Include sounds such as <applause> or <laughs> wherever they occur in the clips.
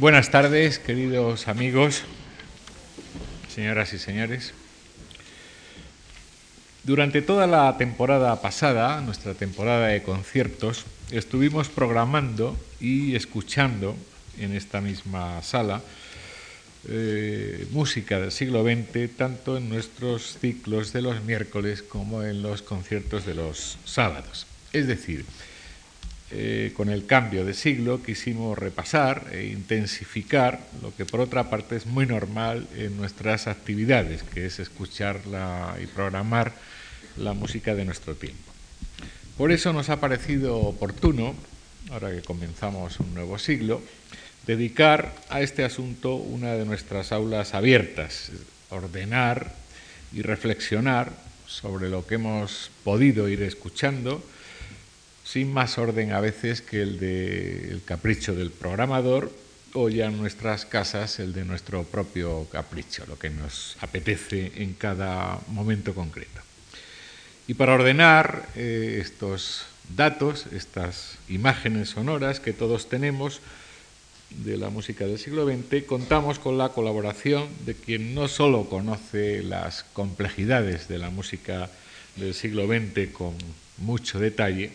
Buenas tardes, queridos amigos, señoras y señores. Durante toda la temporada pasada, nuestra temporada de conciertos, estuvimos programando y escuchando en esta misma sala eh, música del siglo XX, tanto en nuestros ciclos de los miércoles como en los conciertos de los sábados. Es decir, eh, con el cambio de siglo quisimos repasar e intensificar lo que por otra parte es muy normal en nuestras actividades, que es escuchar y programar la música de nuestro tiempo. Por eso nos ha parecido oportuno, ahora que comenzamos un nuevo siglo, dedicar a este asunto una de nuestras aulas abiertas, ordenar y reflexionar sobre lo que hemos podido ir escuchando, sin más orden a veces que el del capricho del programador o ya en nuestras casas el de nuestro propio capricho, lo que nos apetece en cada momento concreto. Y para ordenar eh, estos datos, estas imágenes sonoras que todos tenemos, de la música del siglo XX, contamos con la colaboración de quien no solo conoce las complejidades de la música del siglo XX con mucho detalle,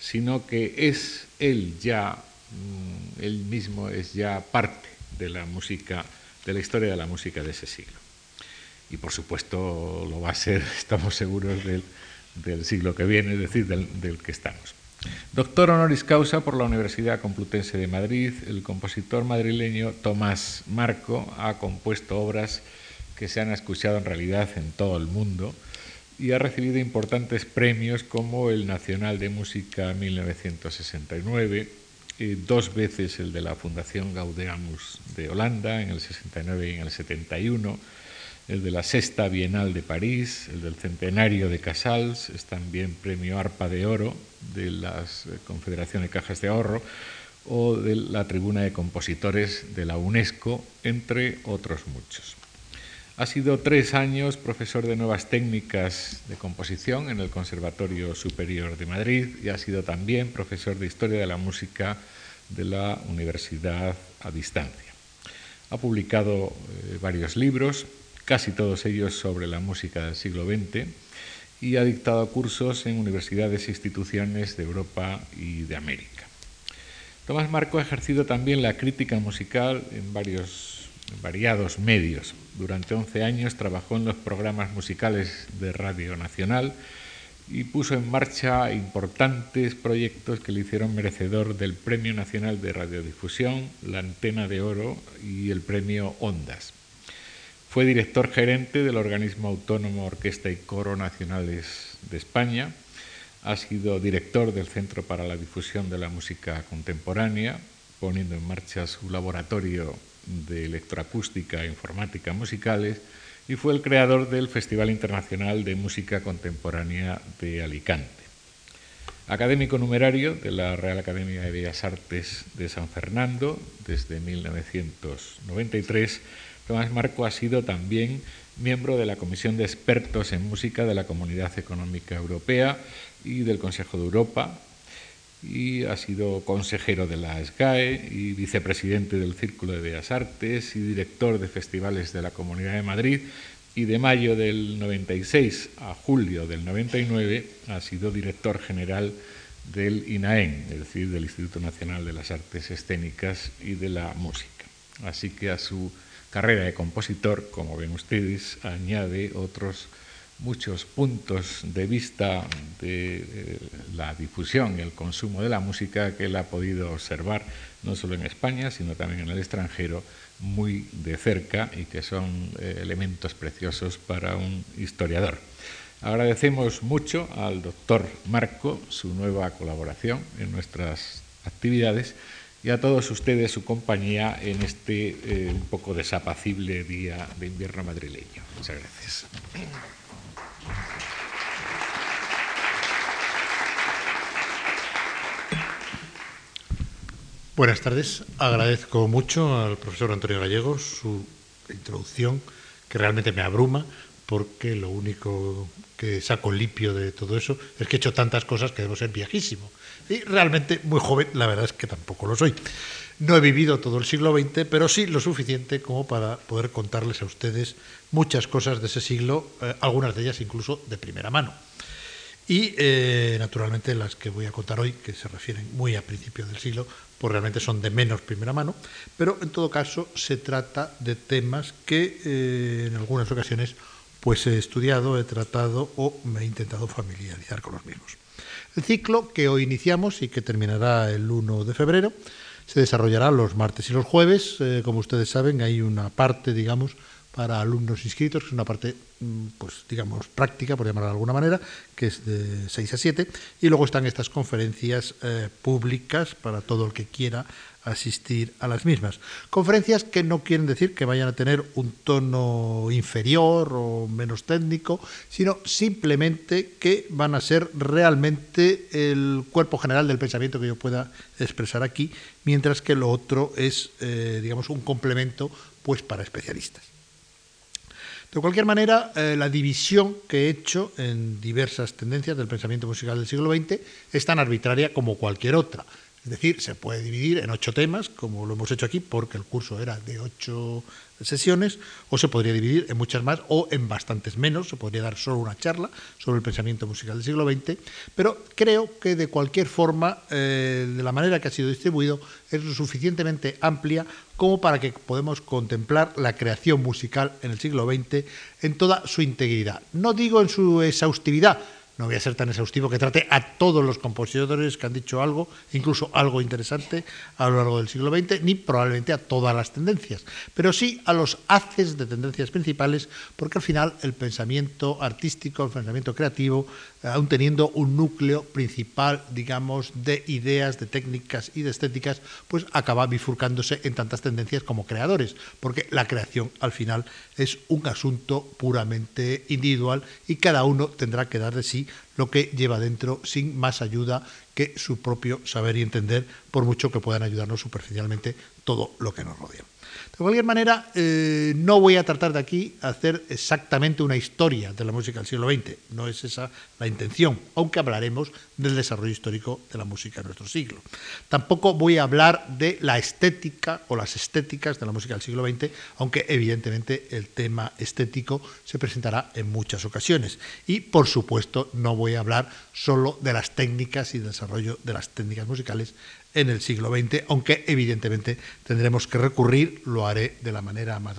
sino que es él ya, mm, él mismo es ya parte de la música, de la historia de la música de ese siglo. Y por supuesto lo va a ser, <laughs> estamos seguros, del, siglo que viene, es decir, del que estamos. Doctor honoris causa por la Universidad Complutense de Madrid, el compositor madrileño Tomás Marco ha compuesto obras que se han escuchado en realidad en todo el mundo y ha recibido importantes premios como el Nacional de Música 1969, eh, dos veces el de la Fundación Gaudeamus de Holanda en el 69 y en el 71, el de la Sexta Bienal de París, el del Centenario de Casals, es también premio Arpa de Oro de la eh, Confederación de Cajas de Ahorro o de la Tribuna de Compositores de la UNESCO, entre otros muchos. Ha sido tres años profesor de nuevas técnicas de composición en el Conservatorio Superior de Madrid y ha sido también profesor de Historia de la Música de la Universidad a Distancia. Ha publicado eh, varios libros, casi todos ellos sobre la música del siglo XX, y ha dictado cursos en universidades e instituciones de Europa y de América. Tomás Marco ha ejercido también la crítica musical en varios variados medios. Durante 11 años trabajó en los programas musicales de Radio Nacional y puso en marcha importantes proyectos que le hicieron merecedor del Premio Nacional de Radiodifusión, la Antena de Oro y el Premio Ondas. Fue director gerente del organismo autónomo Orquesta y Coro Nacionales de España. Ha sido director del Centro para la Difusión de la Música Contemporánea, poniendo en marcha su laboratorio de electroacústica e informática musicales y fue el creador del Festival Internacional de Música Contemporánea de Alicante. Académico numerario de la Real Academia de Bellas Artes de San Fernando desde 1993 Tomás Marco ha sido también miembro de la Comisión de Expertos en Música de la Comunidad Económica Europea y del Consejo de Europa, y ha sido consejero de la SGAE y vicepresidente del Círculo de Bellas Artes y director de festivales de la Comunidad de Madrid y de mayo del 96 a julio del 99 ha sido director general del INAEN, es decir, del Instituto Nacional de las Artes Escénicas y de la Música. Así que a su carrera de compositor, como ven ustedes, añade otros muchos puntos de vista de eh, la difusión y el consumo de la música que él ha podido observar no solo en España, sino también en el extranjero, muy de cerca y que son eh, elementos preciosos para un historiador. Agradecemos mucho al doctor Marco su nueva colaboración en nuestras actividades y a todos ustedes su compañía en este eh, un poco desapacible día de invierno madrileño. Muchas gracias. Buenas tardes. Agradezco mucho al profesor Antonio Gallegos su introducción, que realmente me abruma, porque lo único que saco limpio de todo eso es que he hecho tantas cosas que debo ser viejísimo. Y realmente muy joven, la verdad es que tampoco lo soy. No he vivido todo el siglo XX, pero sí lo suficiente como para poder contarles a ustedes muchas cosas de ese siglo, eh, algunas de ellas incluso de primera mano. Y eh, naturalmente las que voy a contar hoy, que se refieren muy a principios del siglo, pues realmente son de menos primera mano, pero en todo caso se trata de temas que eh, en algunas ocasiones pues he estudiado, he tratado o me he intentado familiarizar con los mismos. El ciclo que hoy iniciamos y que terminará el 1 de febrero se desarrollará los martes y los jueves. Como ustedes saben, hay una parte, digamos, para alumnos inscritos, que es una parte, mm, pues digamos, práctica, por llamarla de alguna manera, que es de 6 a 7, y luego están estas conferencias eh, públicas para todo el que quiera asistir a las mismas. Conferencias que no quieren decir que vayan a tener un tono inferior o menos técnico, sino simplemente que van a ser realmente el cuerpo general del pensamiento que yo pueda expresar aquí, mientras que lo otro es, eh, digamos, un complemento pues para especialistas. De cualquier manera, eh, la división que he hecho en diversas tendencias del pensamiento musical del siglo XX es tan arbitraria como cualquier otra. Es decir, se puede dividir en ocho temas, como lo hemos hecho aquí, porque el curso era de ocho sesiones, o se podría dividir en muchas más o en bastantes menos, se podría dar solo una charla sobre el pensamiento musical del siglo XX, pero creo que de cualquier forma, eh, de la manera que ha sido distribuido, es lo suficientemente amplia como para que podamos contemplar la creación musical en el siglo XX en toda su integridad. No digo en su exhaustividad, no voy a ser tan exhaustivo que trate a todos los compositores que han dicho algo, incluso algo interesante a lo largo del siglo XX, ni probablemente a todas las tendencias, pero sí a los haces de tendencias principales, porque al final el pensamiento artístico, el pensamiento creativo, aún teniendo un núcleo principal, digamos, de ideas, de técnicas y de estéticas, pues acaba bifurcándose en tantas tendencias como creadores, porque la creación al final es un asunto puramente individual y cada uno tendrá que dar de sí lo que lleva dentro sin más ayuda que su propio saber y entender, por mucho que puedan ayudarnos superficialmente todo lo que nos rodea. De cualquier manera, eh, no voy a tratar de aquí hacer exactamente una historia de la música del siglo XX, no es esa la intención, aunque hablaremos del desarrollo histórico de la música de nuestro siglo. Tampoco voy a hablar de la estética o las estéticas de la música del siglo XX, aunque evidentemente el tema estético se presentará en muchas ocasiones. Y por supuesto no voy a hablar solo de las técnicas y desarrollo de las técnicas musicales en el siglo XX, aunque evidentemente tendremos que recurrir, lo haré de la manera más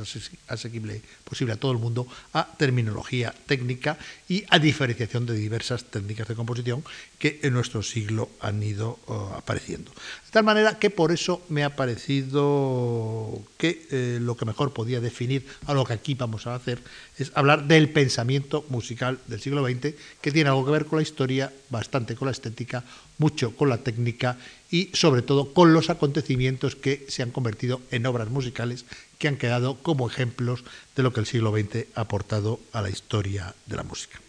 asequible posible a todo el mundo, a terminología técnica y a diferenciación de diversas técnicas de composición que en nuestro siglo han ido uh, apareciendo. Tal manera que por eso me ha parecido que eh, lo que mejor podía definir a lo que aquí vamos a hacer es hablar del pensamiento musical del siglo XX, que tiene algo que ver con la historia, bastante con la estética, mucho con la técnica y sobre todo con los acontecimientos que se han convertido en obras musicales que han quedado como ejemplos de lo que el siglo XX ha aportado a la historia de la música.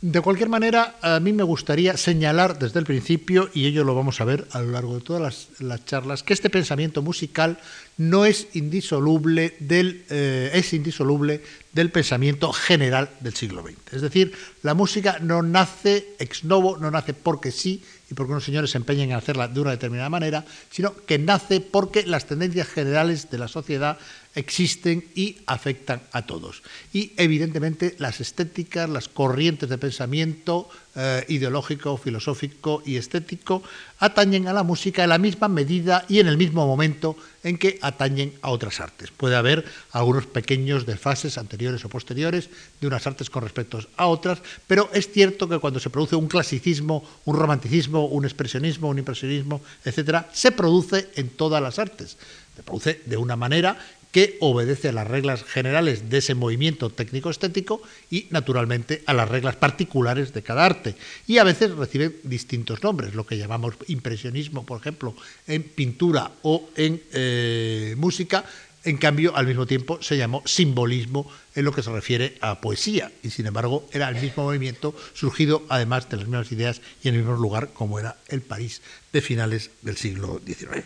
De cualquier manera, a mí me gustaría señalar desde el principio, y ello lo vamos a ver a lo largo de todas las, charlas, que este pensamiento musical no es indisoluble del, eh, es indisoluble del pensamiento general del siglo XX. Es decir, la música no nace ex novo, no nace porque sí y porque unos señores se empeñen en hacerla de una determinada manera, sino que nace porque las tendencias generales de la sociedad existen y afectan a todos. Y evidentemente las estéticas, las corrientes de pensamiento eh, ideológico, filosófico y estético atañen a la música en la misma medida y en el mismo momento en que atañen a otras artes. Puede haber algunos pequeños desfases anteriores o posteriores de unas artes con respecto a otras, pero es cierto que cuando se produce un clasicismo, un romanticismo, un expresionismo, un impresionismo, etcétera, se produce en todas las artes. Se produce de una manera que obedece a las reglas generales de ese movimiento técnico-estético y, naturalmente, a las reglas particulares de cada arte. Y a veces recibe distintos nombres, lo que llamamos impresionismo, por ejemplo, en pintura o en eh, música, en cambio, al mismo tiempo se llamó simbolismo en lo que se refiere a poesía, y sin embargo era el mismo movimiento surgido además de las mismas ideas y en el mismo lugar como era el París de finales del siglo XIX.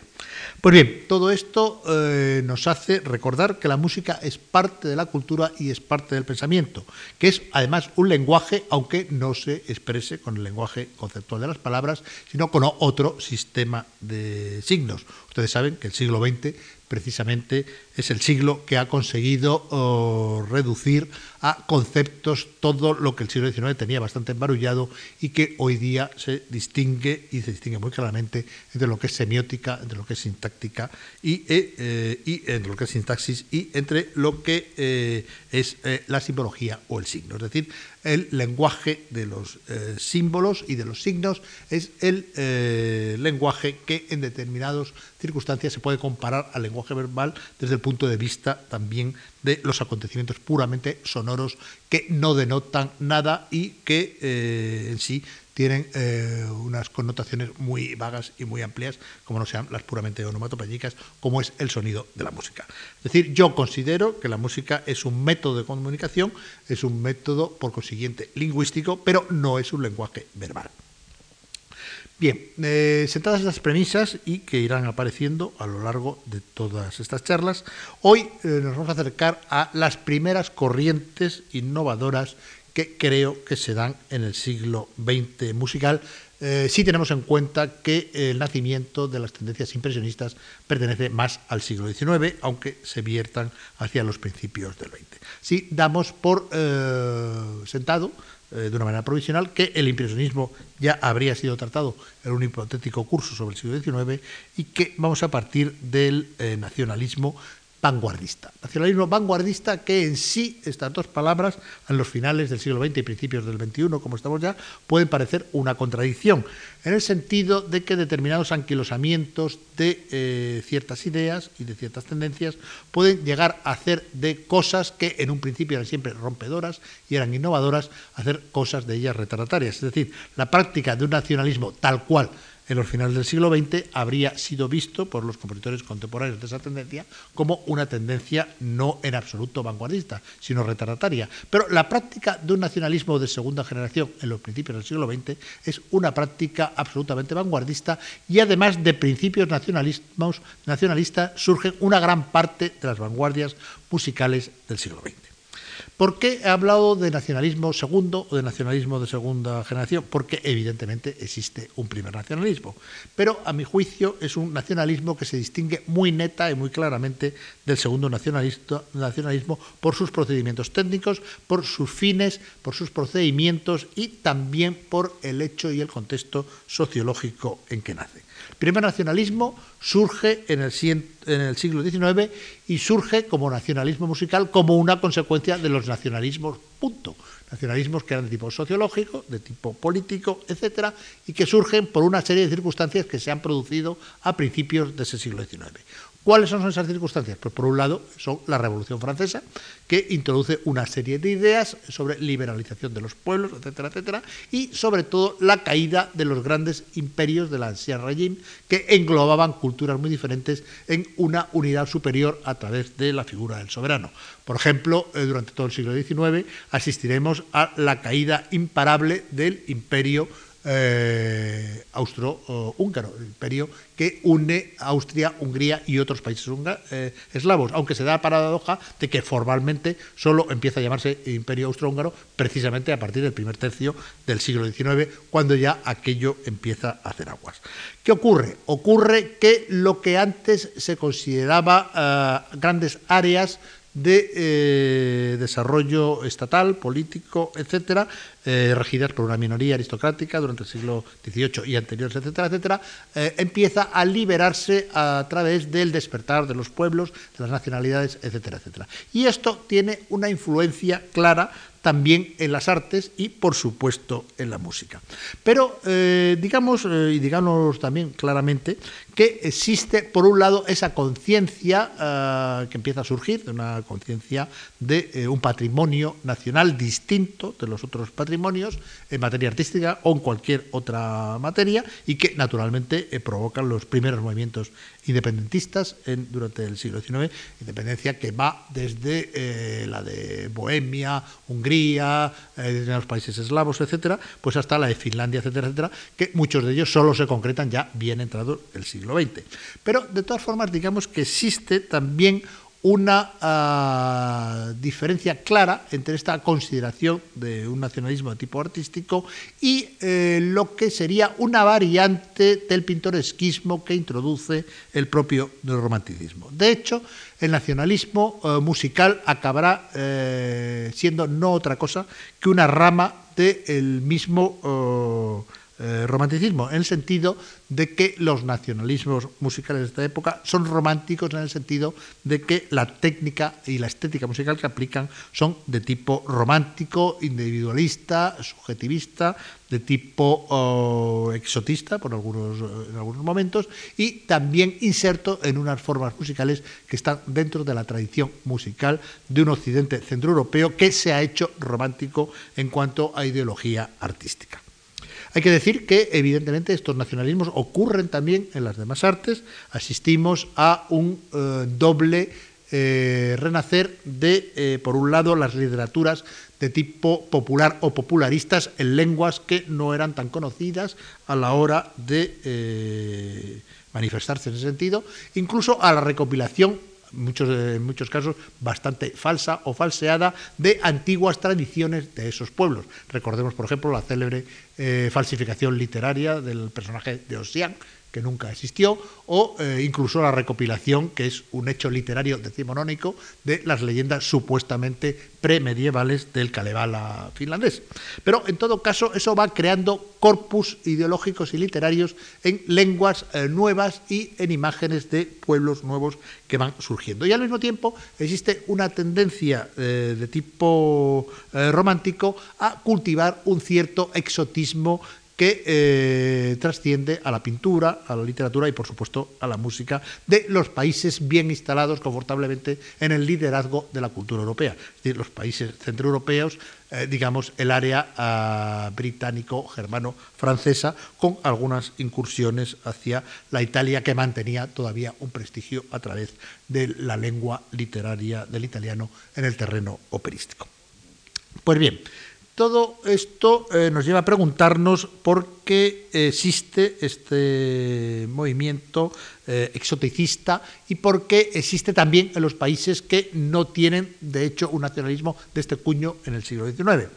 Pues bien, todo esto eh, nos hace recordar que la música es parte de la cultura y es parte del pensamiento, que es además un lenguaje, aunque no se exprese con el lenguaje conceptual de las palabras, sino con otro sistema de signos. Ustedes saben que el siglo XX precisamente es el siglo que ha conseguido oh, reducir a conceptos todo lo que el siglo XIX tenía bastante embarullado y que hoy día se distingue y se distingue muy claramente entre lo que es semiótica, entre lo que es sintáctica y, eh, eh, entre lo que es sintaxis y entre lo que eh, es la simbología o el signo. Es decir, el lenguaje de los símbolos y de los signos es el lenguaje que en determinadas circunstancias se puede comparar al lenguaje verbal desde el punto de vista también de los acontecimientos puramente sonoros que no denotan nada y que eh, en sí tienen eh, unas connotaciones muy vagas y muy amplias, como no sean las puramente onomatopéyicas, como es el sonido de la música. Es decir, yo considero que la música es un método de comunicación, es un método, por consiguiente, lingüístico, pero no es un lenguaje verbal. Bien, eh, sentadas estas premisas y que irán apareciendo a lo largo de todas estas charlas, hoy eh, nos vamos a acercar a las primeras corrientes innovadoras que creo que se dan en el siglo XX musical, eh, si tenemos en cuenta que el nacimiento de las tendencias impresionistas pertenece más al siglo XIX, aunque se viertan hacia los principios del XX. Si damos por sentado eh, de una manera provisional, que el impresionismo ya habría sido tratado en un hipotético curso sobre el siglo XIX y que vamos a partir del eh, nacionalismo vanguardista. Nacionalismo vanguardista que en sí, estas dos palabras, en los finales del siglo XX y principios del XXI, como estamos ya, pueden parecer una contradicción, en el sentido de que determinados anquilosamientos de eh, ciertas ideas y de ciertas tendencias pueden llegar a hacer de cosas que en un principio eran siempre rompedoras y eran innovadoras, hacer cosas de ellas retardatarias. Es decir, la práctica de un nacionalismo tal cual en los finales del siglo XX habría sido visto por los compositores contemporáneos de esa tendencia como una tendencia no en absoluto vanguardista, sino retardataria. Pero la práctica de un nacionalismo de segunda generación en los principios del siglo XX es una práctica absolutamente vanguardista y además de principios nacionalistas surgen una gran parte de las vanguardias musicales del siglo XX. ¿Por qué he hablado de nacionalismo segundo o de nacionalismo de segunda generación? Porque evidentemente existe un primer nacionalismo, pero a mi juicio es un nacionalismo que se distingue muy neta y muy claramente del segundo nacionalismo por sus procedimientos técnicos, por sus fines, por sus procedimientos y también por el hecho y el contexto sociológico en que nace. El primer nacionalismo surge en el, siglo XIX y surge como nacionalismo musical como una consecuencia de los nacionalismos, punto. Nacionalismos que eran de tipo sociológico, de tipo político, etcétera, y que surgen por una serie de circunstancias que se han producido a principios de ese siglo XIX. ¿Cuáles son esas circunstancias? Pues por un lado son la Revolución Francesa, que introduce una serie de ideas sobre liberalización de los pueblos, etcétera, etcétera, y sobre todo la caída de los grandes imperios del ancien régimen, que englobaban culturas muy diferentes en una unidad superior a través de la figura del soberano. Por ejemplo, eh, durante todo el siglo XIX asistiremos a la caída imparable del imperio eh, austro-húngaro, el imperio que une Austria, Hungría y otros países eh, eslavos, aunque se da la paradoja de que formalmente solo empieza a llamarse imperio austrohúngaro precisamente a partir del primer tercio del siglo XIX, cuando ya aquello empieza a hacer aguas. ¿Qué ocurre? Ocurre que lo que antes se consideraba eh, grandes áreas de eh, desarrollo estatal, político, etcétera, eh, regidas por una minoría aristocrática durante el siglo XVIII y anteriores, etcétera, etcétera, eh, empieza a liberarse a través del despertar de los pueblos, de las nacionalidades, etcétera, etcétera. Y esto tiene una influencia clara también en las artes y, por supuesto, en la música. Pero eh, digamos, eh, y digamos también claramente, que existe, por un lado, esa conciencia eh, que empieza a surgir, una conciencia de un patrimonio nacional distinto de los otros patrimonios en materia artística o en cualquier otra materia, y que naturalmente provocan los primeros movimientos independentistas en, durante el siglo XIX, independencia que va desde la de Bohemia, Hungría, en los países eslavos, etcétera, pues hasta la de Finlandia, etcétera, etcétera, que muchos de ellos solo se concretan ya bien entrado el siglo XX. Pero de todas formas, digamos que existe también una ah, diferencia clara entre esta consideración de un nacionalismo de tipo artístico y eh, lo que sería una variante del pintoresquismo que introduce el propio romanticismo. De hecho, el nacionalismo eh, musical acabará eh, siendo no otra cosa que una rama del mismo eh, romanticismo, en el sentido de que los nacionalismos musicales de esta época son románticos en el sentido de que la técnica y la estética musical que aplican son de tipo romántico, individualista, subjetivista, de tipo oh, exotista por algunos, en algunos momentos y también inserto en unas formas musicales que están dentro de la tradición musical de un occidente centroeuropeo que se ha hecho romántico en cuanto a ideología artística. Hay que decir que, evidentemente, estos nacionalismos ocurren también en las demás artes. Asistimos a un eh, doble eh, renacer de, eh, por un lado, las literaturas de tipo popular o popularistas en lenguas que no eran tan conocidas a la hora de manifestarse en ese sentido, incluso a la recopilación muchos, en muchos casos bastante falsa o falseada, de antiguas tradiciones de esos pueblos. Recordemos, por ejemplo, la célebre eh, falsificación literaria del personaje de Ossian, que nunca existió, o eh, incluso la recopilación, que es un hecho literario decimonónico, de las leyendas supuestamente premedievales del Kalevala finlandés. Pero en todo caso, eso va creando corpus ideológicos y literarios en lenguas eh, nuevas y en imágenes de pueblos nuevos que van surgiendo. Y al mismo tiempo existe una tendencia eh, de tipo romántico a cultivar un cierto exotismo que eh, trasciende a la pintura, a la literatura y por supuesto a la música de los países bien instalados confortablemente en el liderazgo de la cultura europea, es decir, los países centroeuropeos, eh, digamos el área ah, británico-germano-francesa, con algunas incursiones hacia la Italia que mantenía todavía un prestigio a través de la lengua literaria del italiano en el terreno operístico. Pues bien, todo esto eh, nos lleva a preguntarnos por qué existe este movimiento eh, exoticista y por qué existe también en los países que no tienen, de hecho, un nacionalismo de este cuño en el siglo XIX.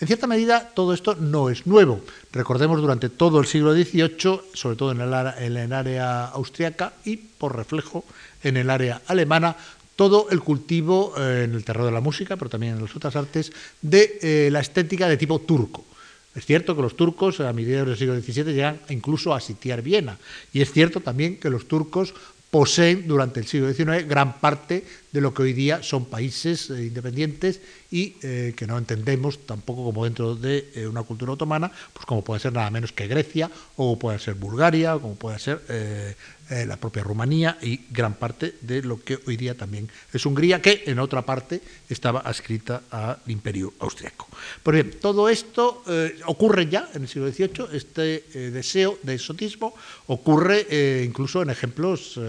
En cierta medida, todo esto no es nuevo. Recordemos durante todo el siglo XVIII, sobre todo en el, en el área austriaca y, por reflejo, en el área alemana, todo el cultivo eh, en el terreno de la música, pero también en las otras artes, de eh, la estética de tipo turco. Es cierto que los turcos a mediados del siglo XVII llegan incluso a sitiar Viena. Y es cierto también que los turcos poseen durante el siglo XIX gran parte de lo que hoy día son países eh, independientes y que no entendemos tampoco como dentro de una cultura otomana, pues como puede ser nada menos que Grecia, o puede ser Bulgaria, o como puede ser eh, la propia Rumanía y gran parte de lo que hoy día también es Hungría, que en otra parte estaba adscrita al imperio austriaco. Pues bien, todo esto eh, ocurre ya en el siglo XVIII, este eh, deseo de exotismo ocurre incluso en ejemplos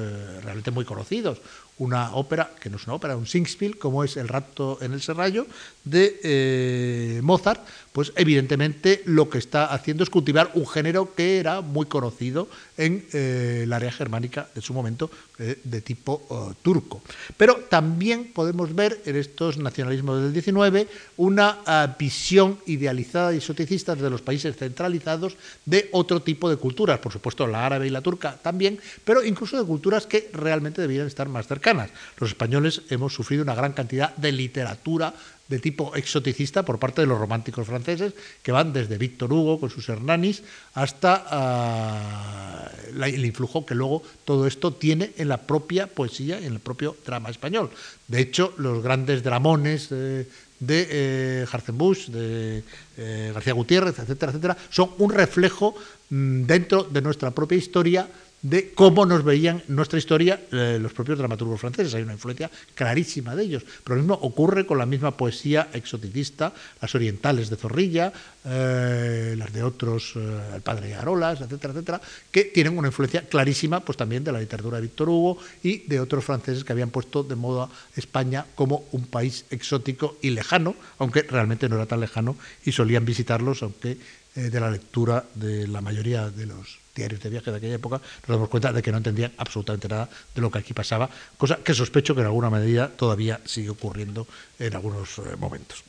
realmente muy conocidos una ópera, que no es una ópera, un singspiel, como es El rapto en el serrallo, de Mozart, pues evidentemente lo que está haciendo es cultivar un género que era muy conocido en eh, el área germánica de su momento, eh, de tipo oh, turco. Pero también podemos ver en estos nacionalismos del XIX una ah, visión idealizada y exoticista de los países centralizados de otro tipo de culturas, por supuesto la árabe y la turca también, pero incluso de culturas que realmente debían estar más cercanas. Los españoles hemos sufrido una gran cantidad de literatura de tipo exoticista por parte de los románticos franceses, que van desde Víctor Hugo con sus Hernanis hasta ah, el influjo que luego todo esto tiene en la propia poesía, en el propio drama español. De hecho, los grandes dramones de eh, Harzenbusch, de eh, García Gutiérrez, etcétera, etcétera, son un reflejo mm, dentro de nuestra propia historia de cómo nos veían nuestra historia eh, los propios dramaturgos franceses. Hay una influencia clarísima de ellos. Pero lo mismo ocurre con la misma poesía exoticista, las orientales de Zorrilla, eh, las de otros, eh, el padre Arolas, etcétera, etcétera, que tienen una influencia clarísima pues, también de la literatura de Víctor Hugo y de otros franceses que habían puesto de moda España como un país exótico y lejano, aunque realmente no era tan lejano y solían visitarlos, aunque de la lectura de la mayoría de los diarios de viaje de aquella época, nos damos cuenta de que no entendían absolutamente nada de lo que aquí pasaba, cosa que sospecho que en alguna medida todavía sigue ocurriendo en algunos eh, momentos.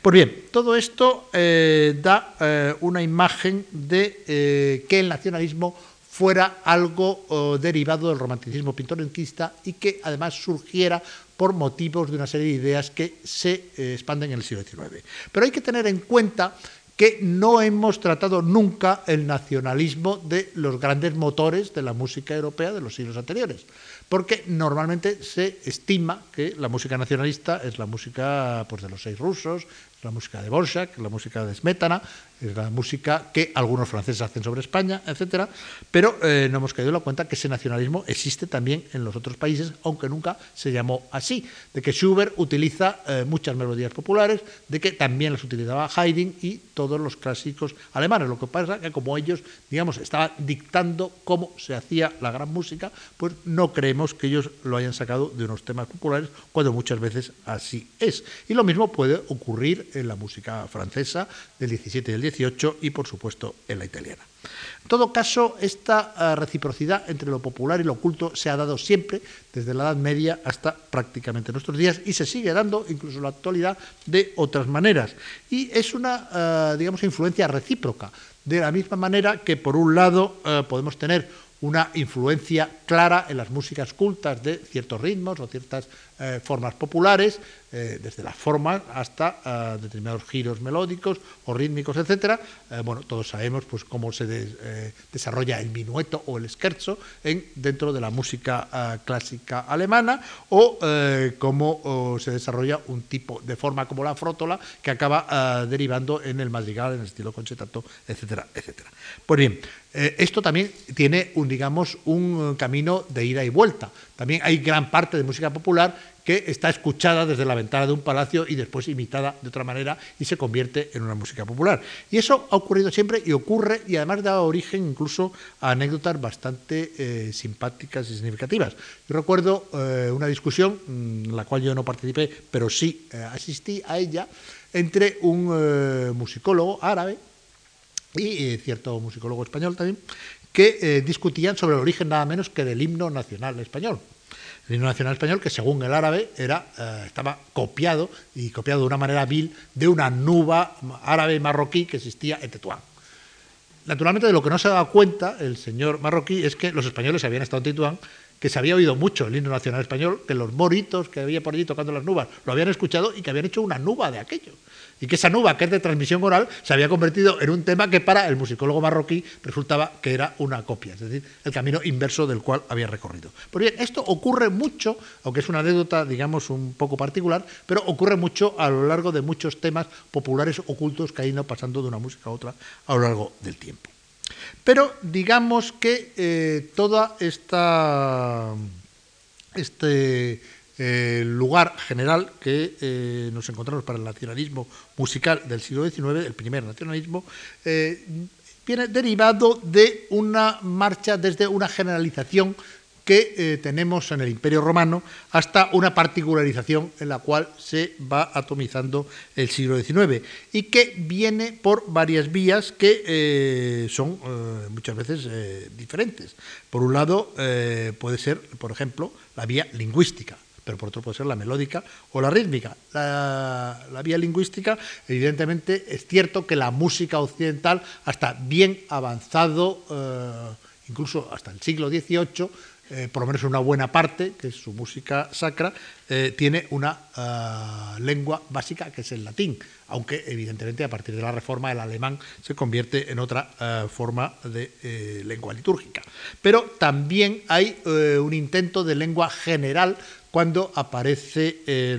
Pues bien, todo esto eh, da eh, una imagen de que el nacionalismo fuera algo derivado del romanticismo pintoresquista y que además surgiera por motivos de una serie de ideas que se expanden en el siglo XIX. Pero hay que tener en cuenta que no hemos tratado nunca el nacionalismo de los grandes motores de la música europea de los siglos anteriores, porque normalmente se estima que la música nacionalista es la música pues, de los seis rusos, la música de Borjak, la música de Smetana, la música que algunos franceses hacen sobre España, etcétera, pero eh, no hemos caído en la cuenta que ese nacionalismo existe también en los otros países, aunque nunca se llamó así, de que Schubert utiliza eh, muchas melodías populares, de que también las utilizaba Haydn y todos los clásicos alemanes. Lo que pasa es que como ellos, digamos, estaban dictando cómo se hacía la gran música, pues no creemos que ellos lo hayan sacado de unos temas populares, cuando muchas veces así es. Y lo mismo puede ocurrir en la música francesa del 17 y del 18 y por supuesto en la italiana. En todo caso, esta eh, reciprocidad entre lo popular y lo oculto se ha dado siempre, desde la Edad Media hasta prácticamente nuestros días, y se sigue dando incluso en la actualidad de otras maneras. Y es una, eh, digamos, influencia recíproca, de la misma manera que, por un lado, eh, podemos tener una influencia clara en las músicas cultas de ciertos ritmos o ciertas formas populares, eh, desde la forma hasta eh, determinados giros melódicos o rítmicos, etc. Eh, bueno, todos sabemos pues, cómo se desarrolla el minueto o el scherzo en, dentro de la música clásica alemana o cómo se desarrolla un tipo de forma como la frótola que acaba derivando en el madrigal, en el estilo concertato, etcétera, etcétera. Pues bien, esto también tiene un, digamos, un camino de ida y vuelta. También hay gran parte de música popular que está escuchada desde la ventana de un palacio y después imitada de otra manera y se convierte en una música popular. Y eso ha ocurrido siempre y ocurre y además da origen incluso a anécdotas bastante eh, simpáticas y significativas. Yo recuerdo eh, una discusión mm, en la cual yo no participé, pero sí eh, asistí a ella, entre un musicólogo árabe y cierto musicólogo español también, que discutían sobre el origen nada menos que del himno nacional español el himno nacional español, que según el árabe era, eh, estaba copiado y copiado de una manera vil de una nuba árabe marroquí que existía en Tetuán. Naturalmente, de lo que no se daba cuenta el señor marroquí es que los españoles habían estado en Tetuán, que se había oído mucho el himno nacional español, que los moritos que había por allí tocando las nubas lo habían escuchado y que habían hecho una nuba de aquello y que esa nuba, que es de transmisión oral, se había convertido en un tema que para el musicólogo marroquí resultaba que era una copia, es decir, el camino inverso del cual había recorrido. Pues bien, esto ocurre mucho, aunque es una anécdota, digamos, un poco particular, pero ocurre mucho a lo largo de muchos temas populares ocultos que han ido pasando de una música a otra a lo largo del tiempo. Pero digamos que eh, toda esta este el lugar general que eh, nos encontramos para el nacionalismo musical del siglo XIX, el primer nacionalismo, eh, viene derivado de una marcha desde una generalización que eh, tenemos en el Imperio Romano hasta una particularización en la cual se va atomizando el siglo XIX y que viene por varias vías que son muchas veces diferentes. Por un lado, puede ser, por ejemplo, la vía lingüística pero por otro puede ser la melódica o la rítmica. La, vía lingüística, evidentemente, es cierto que la música occidental, hasta bien avanzado, eh, incluso hasta el siglo XVIII, eh, por lo menos una buena parte, que es su música sacra, eh, tiene una lengua básica que es el latín, aunque evidentemente a partir de la reforma el alemán se convierte en otra forma de lengua litúrgica. Pero también hay un intento de lengua general cuando aparece eh,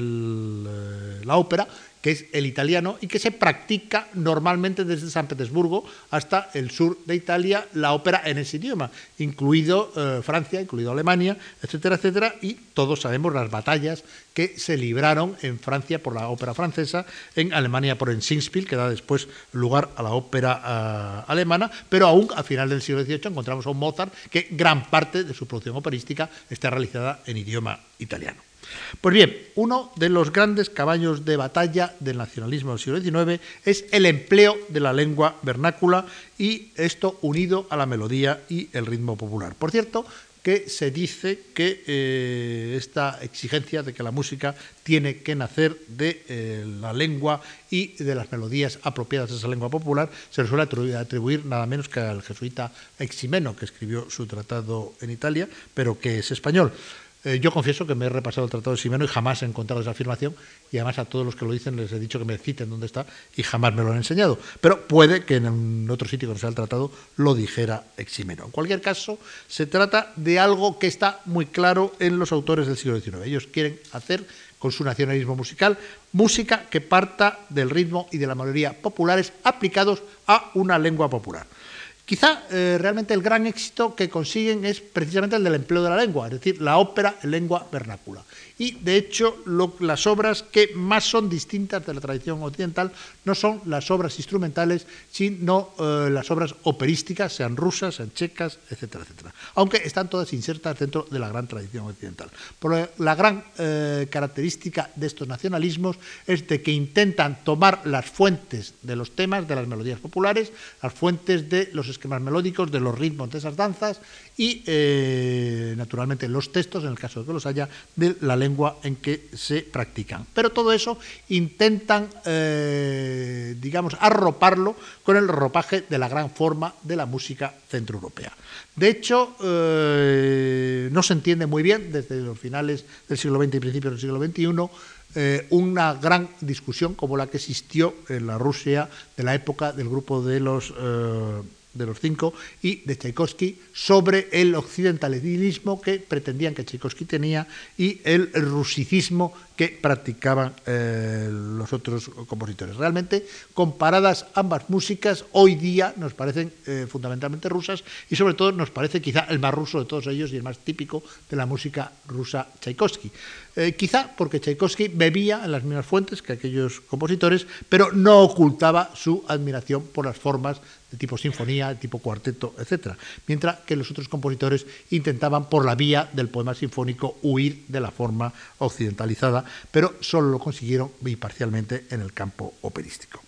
la ópera, que es el italiano y que se practica normalmente desde San Petersburgo hasta el sur de Italia, la ópera en ese idioma, incluido eh, Francia, incluido Alemania, etcétera, etcétera, y todos sabemos las batallas que se libraron en Francia por la ópera francesa, en Alemania por el Singspiel, que da después lugar a la ópera eh, alemana, pero aún a final del siglo XVIII encontramos a un Mozart que gran parte de su producción operística está realizada en idioma italiano. Pues bien, uno de los grandes caballos de batalla del nacionalismo del siglo XIX es el empleo de la lengua vernácula y esto unido a la melodía y el ritmo popular. Por cierto, que se dice que eh, esta exigencia de que la música tiene que nacer de eh, la lengua y de las melodías apropiadas de esa lengua popular se le suele atribuir nada menos que al jesuita Eximeno, que escribió su tratado en Italia, pero que es español. Eh, yo confieso que me he repasado el Tratado de Ximeno y jamás he encontrado esa afirmación y además a todos los que lo dicen les he dicho que me citen dónde está y jamás me lo han enseñado. Pero puede que en otro sitio que no sea el tratado lo dijera Eximeno. En cualquier caso, se trata de algo que está muy claro en los autores del siglo XIX. Ellos quieren hacer con su nacionalismo musical música que parta del ritmo y de la melodía populares aplicados a una lengua popular. Quizá eh, realmente el gran éxito que consiguen es precisamente el del empleo de la lengua, es decir, la ópera en lengua vernácula y de hecho las obras que más son distintas de la tradición occidental no son las obras instrumentales, sino eh, las obras operísticas, sean rusas, sean checas, etcétera, etcétera. Aunque están todas insertas dentro de la gran tradición occidental. Por la gran eh, característica de estos nacionalismos es de que intentan tomar las fuentes de los temas, de las melodías populares, las fuentes de los esquemas melódicos, de los ritmos de esas danzas y, eh, naturalmente, los textos, en el caso de que los haya, de la lengua en que se practican. Pero todo eso intentan, eh, digamos, arroparlo con el ropaje de la gran forma de la música centroeuropea. De hecho, eh, no se entiende muy bien desde los finales del siglo XX y principios del siglo XXI una gran discusión como la que existió en la Rusia de la época del grupo de los de los cinco, y de Tchaikovsky sobre el occidentalismo que pretendían que Tchaikovsky tenía y el rusicismo que practicaban eh, los otros compositores. Realmente, comparadas ambas músicas, hoy día nos parecen eh, fundamentalmente rusas y sobre todo nos parece quizá el más ruso de todos ellos y el más típico de la música rusa Tchaikovsky. Eh, quizá porque Tchaikovsky bebía en las mismas fuentes que aquellos compositores, pero no ocultaba su admiración por las formas de tipo sinfonía, de tipo cuarteto, etc. Mientras que los otros compositores intentaban por la vía del poema sinfónico huir de la forma occidentalizada, pero solo lo consiguieron y parcialmente en el campo operístico.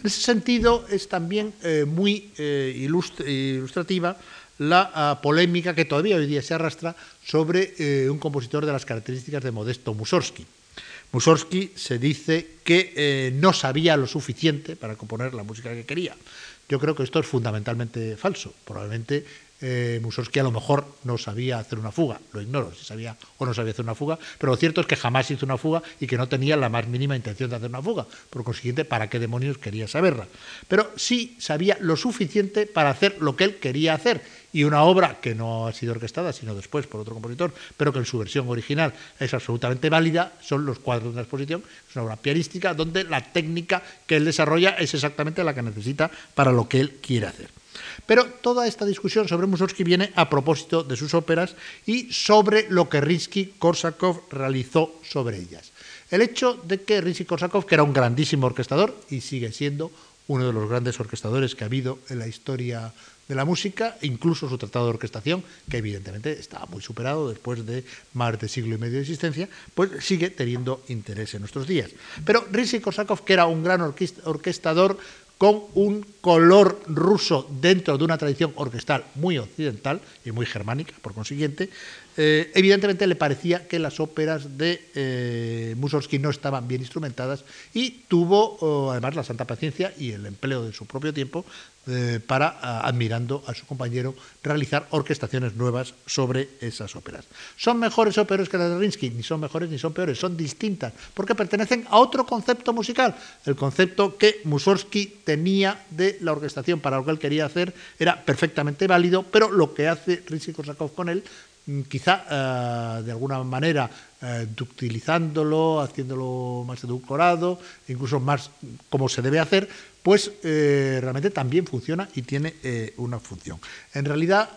En ese sentido es también eh, muy eh, ilustrativa la ah, polémica que todavía hoy día se arrastra sobre eh, un compositor de las características de Modesto Mussorgsky. Mussorgsky se dice que no sabía lo suficiente para componer la música que quería. Yo creo que esto es fundamentalmente falso. Probablemente eh, Mussorgsky a lo mejor no sabía hacer una fuga, lo ignoro si sabía o no sabía hacer una fuga, pero lo cierto es que jamás hizo una fuga y que no tenía la más mínima intención de hacer una fuga. Por consiguiente, ¿para qué demonios quería saberla? Pero sí sabía lo suficiente para hacer lo que él quería hacer y una obra que no ha sido orquestada, sino después por otro compositor, pero que en su versión original es absolutamente válida, son los cuadros de la exposición. Es una obra pianística donde la técnica que él desarrolla es exactamente la que necesita para lo que él quiere hacer. Pero toda esta discusión sobre Mussorgsky viene a propósito de sus óperas y sobre lo que Rinsky-Korsakov realizó sobre ellas. El hecho de que Rinsky-Korsakov, que era un grandísimo orquestador y sigue siendo uno de los grandes orquestadores que ha habido en la historia de la música, incluso su tratado de orquestación, que evidentemente estaba muy superado después de más de siglo y medio de existencia, pues sigue teniendo interés en nuestros días. Pero Rinsky Korsakov, que era un gran orquestador con un color ruso dentro de una tradición orquestal muy occidental y muy germánica, por consiguiente, eh, evidentemente le parecía que las óperas de eh, Mussorgsky no estaban bien instrumentadas y tuvo oh, además la santa paciencia y el empleo de su propio tiempo eh, para, admirando a su compañero, realizar orquestaciones nuevas sobre esas óperas. ¿Son mejores o peores que las de Rinsky? Ni son mejores ni son peores, son distintas, porque pertenecen a otro concepto musical. El concepto que Mussorgsky tenía de la orquestación para lo que él quería hacer era perfectamente válido, pero lo que hace Rinsky-Korsakov con él quizá eh, de alguna manera eh, ductilizándolo, haciéndolo más edulcorado, incluso más como se debe hacer, pues eh, realmente también funciona y tiene eh, una función. En realidad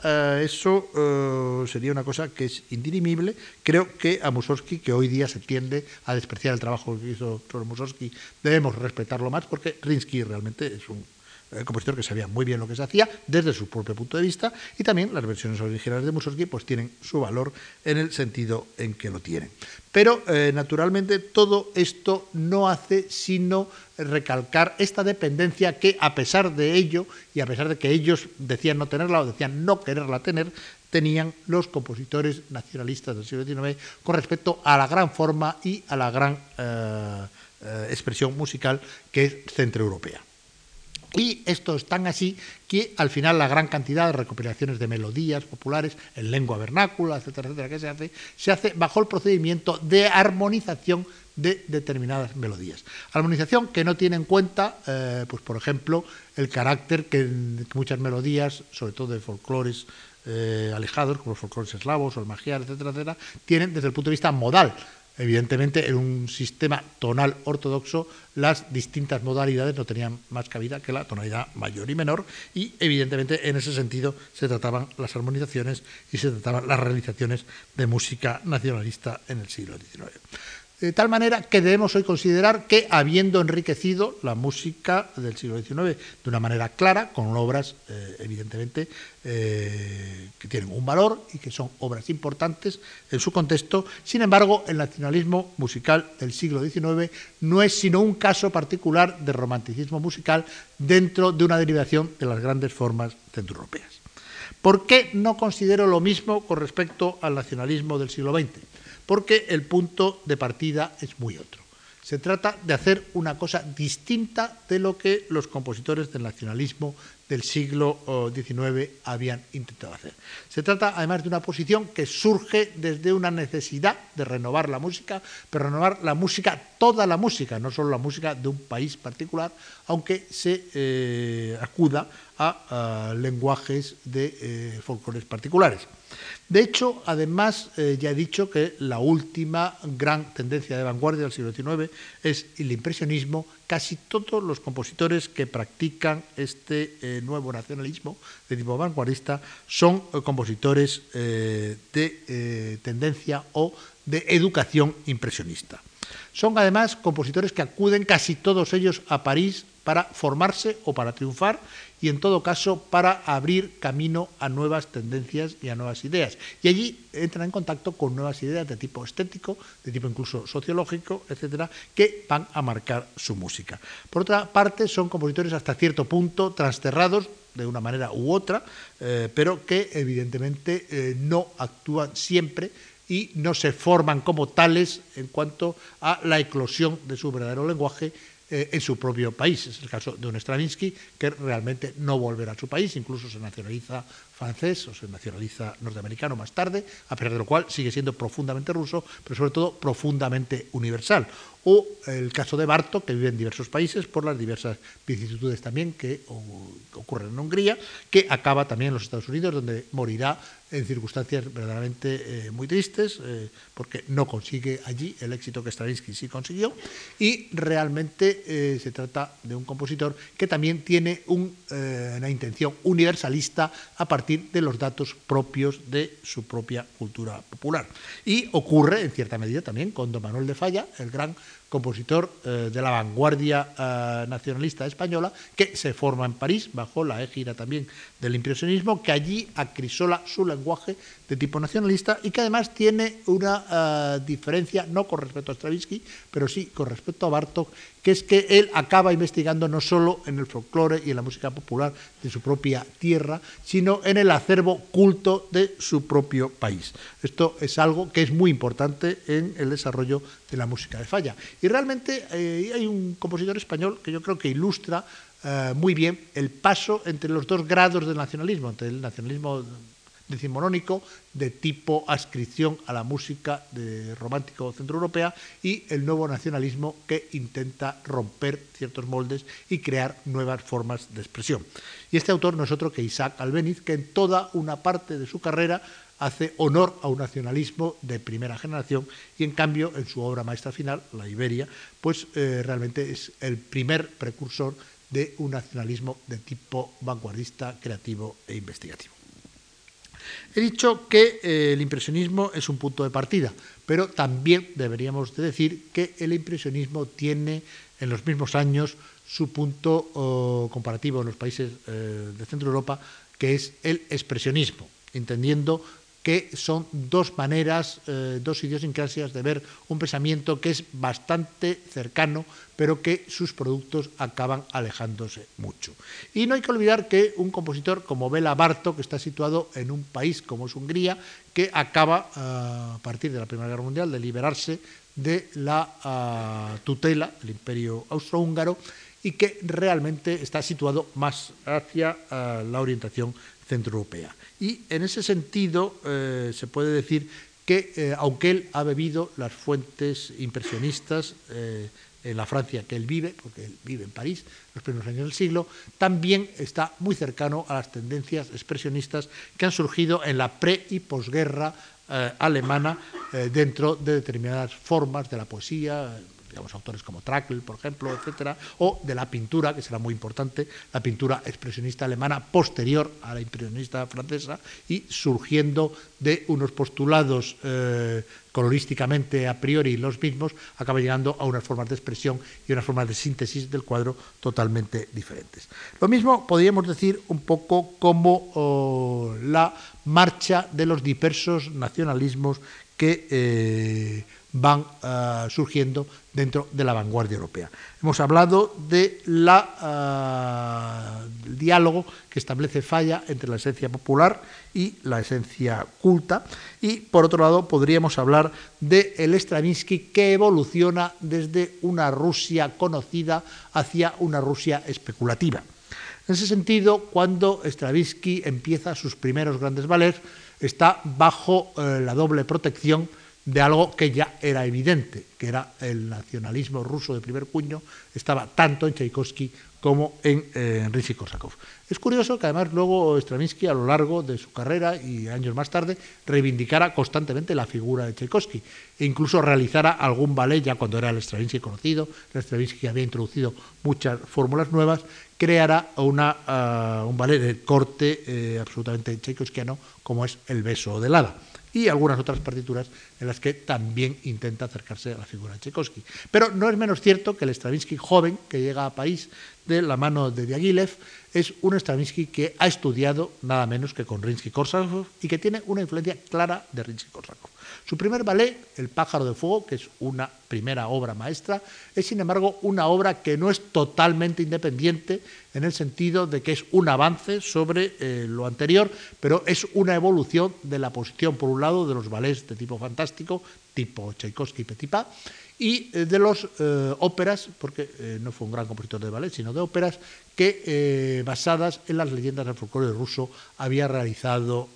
eso sería una cosa que es indirimible. Creo que a Mussorgsky, que hoy día se tiende a despreciar el trabajo que hizo sobre Mussorgsky, debemos respetarlo más porque Rinsky realmente es un el compositor que sabía muy bien lo que se hacía desde su propio punto de vista y también las versiones originales de Mussorgsky pues tienen su valor en el sentido en que lo tienen. Pero eh, naturalmente todo esto no hace sino recalcar esta dependencia que a pesar de ello y a pesar de que ellos decían no tenerla o decían no quererla tener, tenían los compositores nacionalistas del siglo XIX con respecto a la gran forma y a la gran eh, eh, expresión musical que es centroeuropea. Y esto es tan así que al final la gran cantidad de recopilaciones de melodías populares en lengua vernácula, etcétera, etcétera, que se hace, se hace bajo el procedimiento de armonización de determinadas melodías. Armonización que no tiene en cuenta, eh, pues por ejemplo, el carácter que, muchas melodías, sobre todo de folclores eh, alejados, como los folclores eslavos o el magiar, etcétera, etcétera, tienen desde el punto de vista modal. Evidentemente, en un sistema tonal ortodoxo, las distintas modalidades no tenían más cabida que la tonalidad mayor y menor, y evidentemente en ese sentido se trataban las armonizaciones y se trataban las realizaciones de música nacionalista en el siglo XIX. De tal manera que debemos hoy considerar que, habiendo enriquecido la música del siglo XIX de una manera clara, con obras, eh, evidentemente, eh, que tienen un valor y que son obras importantes en su contexto, sin embargo, el nacionalismo musical del siglo XIX no es sino un caso particular de romanticismo musical dentro de una derivación de las grandes formas centroeuropeas. ¿Por qué no considero lo mismo con respecto al nacionalismo del siglo XX? Porque el punto de partida es muy otro. Se trata de hacer una cosa distinta de lo que los compositores del nacionalismo del siglo XIX habían intentado hacer. Se trata además de una posición que surge desde una necesidad de renovar la música, pero renovar la música, toda la música, no solo la música de un país particular, aunque se eh, acuda a, lenguajes de eh, folclores particulares. De hecho, además, eh, ya he dicho que la última gran tendencia de vanguardia del siglo XIX es el impresionismo. Casi todos los compositores que practican este eh, nuevo nacionalismo de tipo vanguardista son eh, compositores de tendencia o de educación impresionista. Son además compositores que acuden casi todos ellos a París para formarse o para triunfar y en todo caso para abrir camino a nuevas tendencias y a nuevas ideas. Y allí entran en contacto con nuevas ideas de tipo estético, de tipo incluso sociológico, etcétera, que van a marcar su música. Por otra parte, son compositores hasta cierto punto transterrados de una manera u otra, eh, pero que evidentemente eh, no actúan siempre y no se forman como tales en cuanto a la eclosión de su verdadero lenguaje eh, en su propio país. Es el caso de un Stravinsky que realmente no volverá a su país, incluso se nacionaliza francés o se nacionaliza norteamericano más tarde, a pesar de lo cual sigue siendo profundamente ruso, pero sobre todo profundamente universal. O el caso de Bartok, que vive en diversos países por las diversas vicisitudes también que ocurren en Hungría, que acaba también en los Estados Unidos, donde morirá en circunstancias verdaderamente eh, muy tristes, eh, porque no consigue allí el éxito que Stravinsky sí consiguió, y realmente eh, se trata de un compositor que también tiene una intención universalista a partir de los datos propios de su propia cultura popular. Y ocurre, en cierta medida, también con Don Manuel de Falla, el gran compositor eh, de la vanguardia eh, nacionalista española, que se forma en París bajo la égida también del impresionismo, que allí acrisola su lenguaje de tipo nacionalista y que además tiene una eh, diferencia, no con respecto a Stravinsky, pero sí con respecto a Bartok, que es que él acaba investigando no solo en el folclore y en la música popular de su propia tierra, sino en el acervo culto de su propio país. Esto es algo que es muy importante en el desarrollo de la música de falla. Y realmente eh, hay un compositor español que yo creo que ilustra eh, muy bien el paso entre los dos grados del nacionalismo, entre el nacionalismo decimonónico de tipo ascripción a la música de romántico centroeuropea y el nuevo nacionalismo que intenta romper ciertos moldes y crear nuevas formas de expresión. Y este autor no es otro que Isaac Albeniz, que en toda una parte de su carrera hace honor a un nacionalismo de primera generación y en cambio en su obra maestra final, La Iberia, pues eh, realmente es el primer precursor de un nacionalismo de tipo vanguardista, creativo e investigativo. He dicho que eh, el impresionismo es un punto de partida, pero también deberíamos de decir que el impresionismo tiene en los mismos años su punto oh, comparativo en los países eh, de Centro Europa, que es el expresionismo, entendiendo que son dos maneras, eh, dos idiosincrasias de ver un pensamiento que es bastante cercano, pero que sus productos acaban alejándose mucho. Y no hay que olvidar que un compositor como Bela Barto, que está situado en un país como es Hungría, que acaba, eh, a partir de la Primera Guerra Mundial, de liberarse de la eh, tutela del imperio austrohúngaro y que realmente está situado más hacia la orientación centroeuropea. Y en ese sentido eh, se puede decir que, eh, aunque él ha bebido las fuentes impresionistas eh, en la Francia que él vive, porque él vive en París, los primeros años del siglo, también está muy cercano a las tendencias expresionistas que han surgido en la pre y posguerra alemana dentro de determinadas formas de la poesía, digamos, autores como Trakl, por ejemplo, etcétera, o de la pintura, que será muy importante, la pintura expresionista alemana posterior a la impresionista francesa y surgiendo de unos postulados eh, colorísticamente a priori los mismos, acaba llegando a unas formas de expresión y unas formas de síntesis del cuadro totalmente diferentes. Lo mismo podríamos decir un poco como oh, la marcha de los diversos nacionalismos que eh, van eh, surgiendo dentro de la vanguardia europea. Hemos hablado del eh, diálogo que establece Falla entre la esencia popular y la esencia culta y por otro lado podríamos hablar de el Stravinsky que evoluciona desde una Rusia conocida hacia una Rusia especulativa. En ese sentido, cuando Stravinsky empieza sus primeros grandes ballets, está bajo eh, la doble protección de algo que ya era evidente, que era el nacionalismo ruso de primer cuño, estaba tanto en Tchaikovsky como en eh, korsakov. Es curioso que además luego Stravinsky a lo largo de su carrera y años más tarde reivindicara constantemente la figura de Tchaikovsky e incluso realizara algún ballet ya cuando era el Stravinsky conocido, el Stravinsky había introducido muchas fórmulas nuevas, creara ah, un ballet de corte eh, absolutamente tchaikovskiano como es El beso del hada y algunas otras partituras en las que también intenta acercarse a la figura de Tchaikovsky. Pero no es menos cierto que el Stravinsky joven que llega a París de la mano de Diaghilev es un Stravinsky que ha estudiado nada menos que con Rinsky-Korsakov y que tiene una influencia clara de Rinsky-Korsakov. Su primer ballet, El pájaro de fuego, que es una primera obra maestra, es sin embargo una obra que no es totalmente independiente en el sentido de que es un avance sobre eh, lo anterior, pero es una evolución de la posición, por un lado, de los ballets de tipo fantástico, tipo Tchaikovsky y Petipa, y eh, de los eh, óperas, porque no fue un gran compositor de ballet, sino de óperas, que basadas en las leyendas del folclore ruso había realizado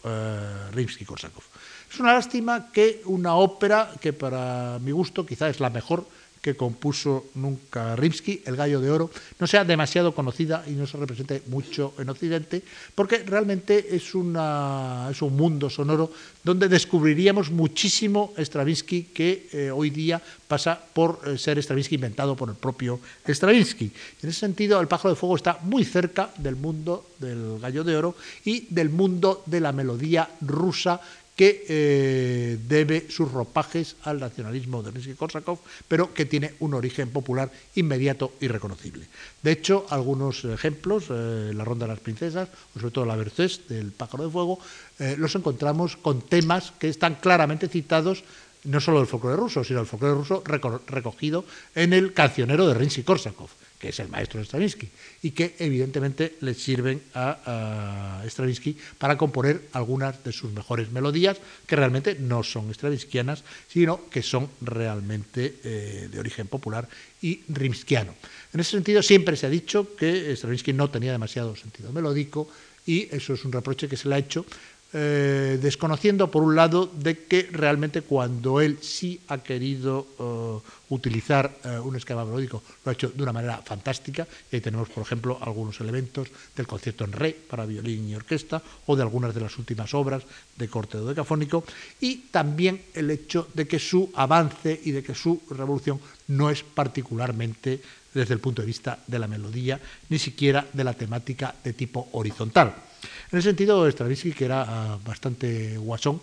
Rimsky-Korsakov. Es una lástima que una ópera que para mi gusto quizá es la mejor que compuso nunca Rimsky, El Gallo de Oro, no sea demasiado conocida y no se represente mucho en Occidente, porque realmente es, una, es un mundo sonoro donde descubriríamos muchísimo Stravinsky que eh, hoy día pasa por eh, ser Stravinsky inventado por el propio Stravinsky. En ese sentido, El pájaro de fuego está muy cerca del mundo del Gallo de Oro y del mundo de la melodía rusa que eh, debe sus ropajes al nacionalismo de Rimsky-Korsakov, pero que tiene un origen popular inmediato y reconocible. De hecho, algunos ejemplos, eh, la Ronda de las Princesas, o sobre todo la Berceuse del Pájaro de Fuego, eh, los encontramos con temas que están claramente citados no solo del folclore ruso, sino del folclore ruso recogido en el cancionero de Rimsky-Korsakov que es el maestro Stravinsky, y que evidentemente le sirven a, Stravinsky para componer algunas de sus mejores melodías, que realmente no son stravinskianas, sino que son realmente eh, de origen popular y rimskiano. En ese sentido, siempre se ha dicho que Stravinsky no tenía demasiado sentido melódico, y eso es un reproche que se le ha hecho eh, desconociendo por un lado de que realmente cuando él sí ha querido eh, utilizar eh, un esquema melódico lo ha hecho de una manera fantástica. Y ahí tenemos por ejemplo algunos elementos del concierto en re para violín y orquesta o de algunas de las últimas obras de corte dodecafónico. Y también el hecho de que su avance y de que su revolución no es particularmente desde el punto de vista de la melodía ni siquiera de la temática de tipo horizontal en ese sentido, Stravinsky, que era ah, bastante guasón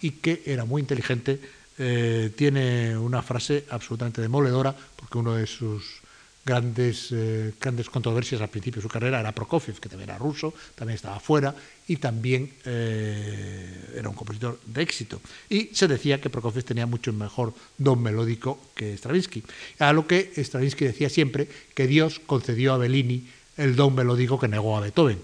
y que era muy inteligente, eh, tiene una frase absolutamente demoledora, porque uno de sus grandes, eh, grandes controversias al principio de su carrera era Prokofiev, que también era ruso, también estaba fuera y también eh, era un compositor de éxito. Y se decía que Prokofiev tenía mucho mejor don melódico que Stravinsky. A lo que Stravinsky decía siempre que Dios concedió a Bellini el don melódico que negó a Beethoven.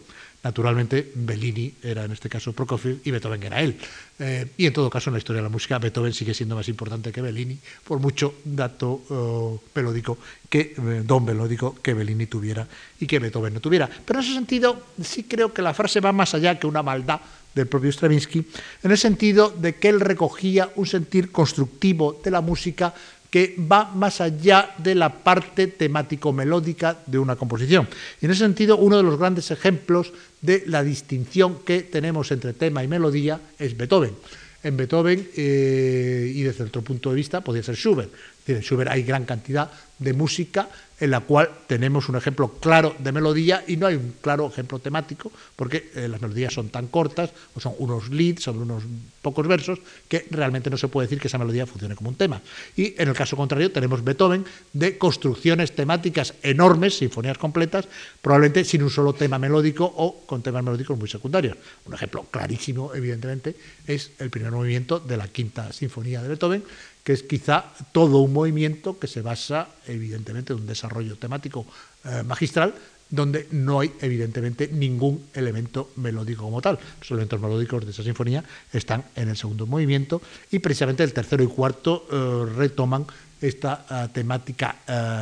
Naturalmente, Bellini era en este caso Prokofiev y Beethoven era él. Eh, y en todo caso, en la historia de la música, Beethoven sigue siendo más importante que Bellini, por mucho dato uh, melódico que eh, don melódico que Bellini tuviera y que Beethoven no tuviera. Pero en ese sentido, sí creo que la frase va más allá que una maldad del propio Stravinsky, en el sentido de que él recogía un sentir constructivo de la música que va más allá de la parte temático-melódica de una composición. Y en ese sentido, uno de los grandes ejemplos de la distinción que tenemos entre tema y melodía es Beethoven. En Beethoven, eh, y desde otro punto de vista, podría ser Schubert. En Schubert hay gran cantidad de música en la cual tenemos un ejemplo claro de melodía y no hay un claro ejemplo temático, porque eh, las melodías son tan cortas, o son unos leads sobre unos pocos versos, que realmente no se puede decir que esa melodía funcione como un tema. Y en el caso contrario tenemos Beethoven de construcciones temáticas enormes, sinfonías completas, probablemente sin un solo tema melódico o con temas melódicos muy secundarios. Un ejemplo clarísimo, evidentemente, es el primer movimiento de la quinta sinfonía de Beethoven, que es quizá todo un movimiento que se basa, evidentemente, en un desarrollo temático eh, magistral, donde no hay, evidentemente, ningún elemento melódico como tal. Los elementos melódicos de esa sinfonía están en el segundo movimiento y precisamente el tercero y cuarto eh, retoman esta eh, temática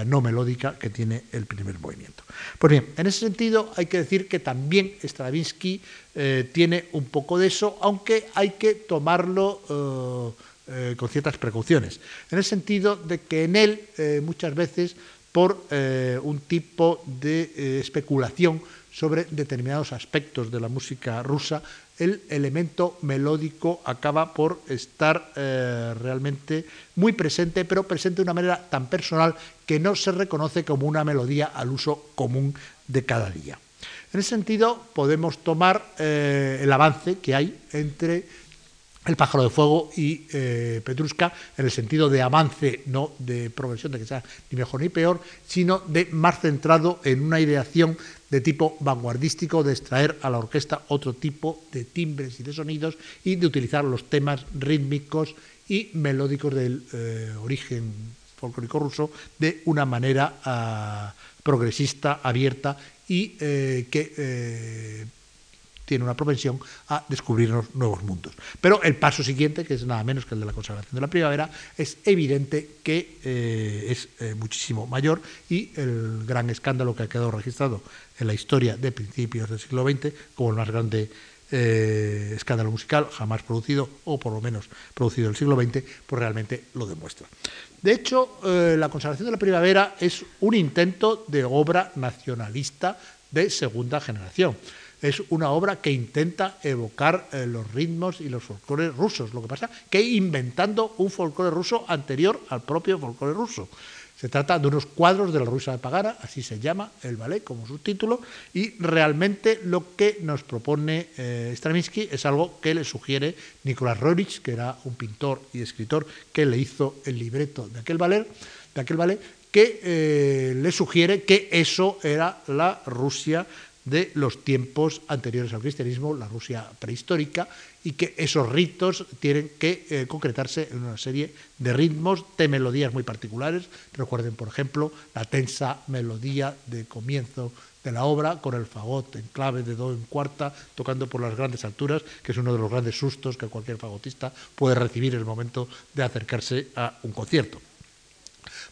no melódica que tiene el primer movimiento. Pues bien, en ese sentido hay que decir que también Stravinsky tiene un poco de eso, aunque hay que tomarlo eh, con ciertas precauciones, en el sentido de que en él eh, muchas veces por eh, un tipo de especulación sobre determinados aspectos de la música rusa, el elemento melódico acaba por estar realmente muy presente, pero presente de una manera tan personal que no se reconoce como una melodía al uso común de cada día. En ese sentido, podemos tomar el avance que hay entre el pájaro de fuego y eh, en el sentido de avance, no de progresión, de que sea ni mejor ni peor, sino de más centrado en una ideación de tipo vanguardístico, de extraer a la orquesta otro tipo de timbres y de sonidos y de utilizar los temas rítmicos y melódicos del eh, origen folclórico ruso de una manera ah, progresista, abierta y eh, que eh, tiene una propensión a descubrirnos nuevos mundos. Pero el paso siguiente, que es nada menos que el de la consagración de la primavera, es evidente que eh, es eh, muchísimo mayor y el gran escándalo que ha quedado registrado en la historia de principios del siglo XX como el más grande eh, escándalo musical jamás producido, o por lo menos producido en el siglo XX, pues realmente lo demuestra. De hecho, la consagración de la primavera es un intento de obra nacionalista de segunda generación es una obra que intenta evocar eh, los ritmos y los folclores rusos. Lo que pasa que inventando un folclore ruso anterior al propio folclore ruso. Se trata de unos cuadros de la Rusia de Pagara, así se llama el ballet como subtítulo, y realmente lo que nos propone eh, Stravinsky es algo que le sugiere Nicolás Roerich, que era un pintor y escritor que le hizo el libreto de aquel ballet, de aquel que eh, le sugiere que eso era la Rusia de los tiempos anteriores al cristianismo, la Rusia prehistórica, y que esos ritos tienen que eh, concretarse en una serie de ritmos, de melodías muy particulares. Recuerden, por ejemplo, la tensa melodía de comienzo de la obra con el fagot en clave de do en cuarta, tocando por las grandes alturas, que es uno de los grandes sustos que cualquier fagotista puede recibir en el momento de acercarse a un concierto.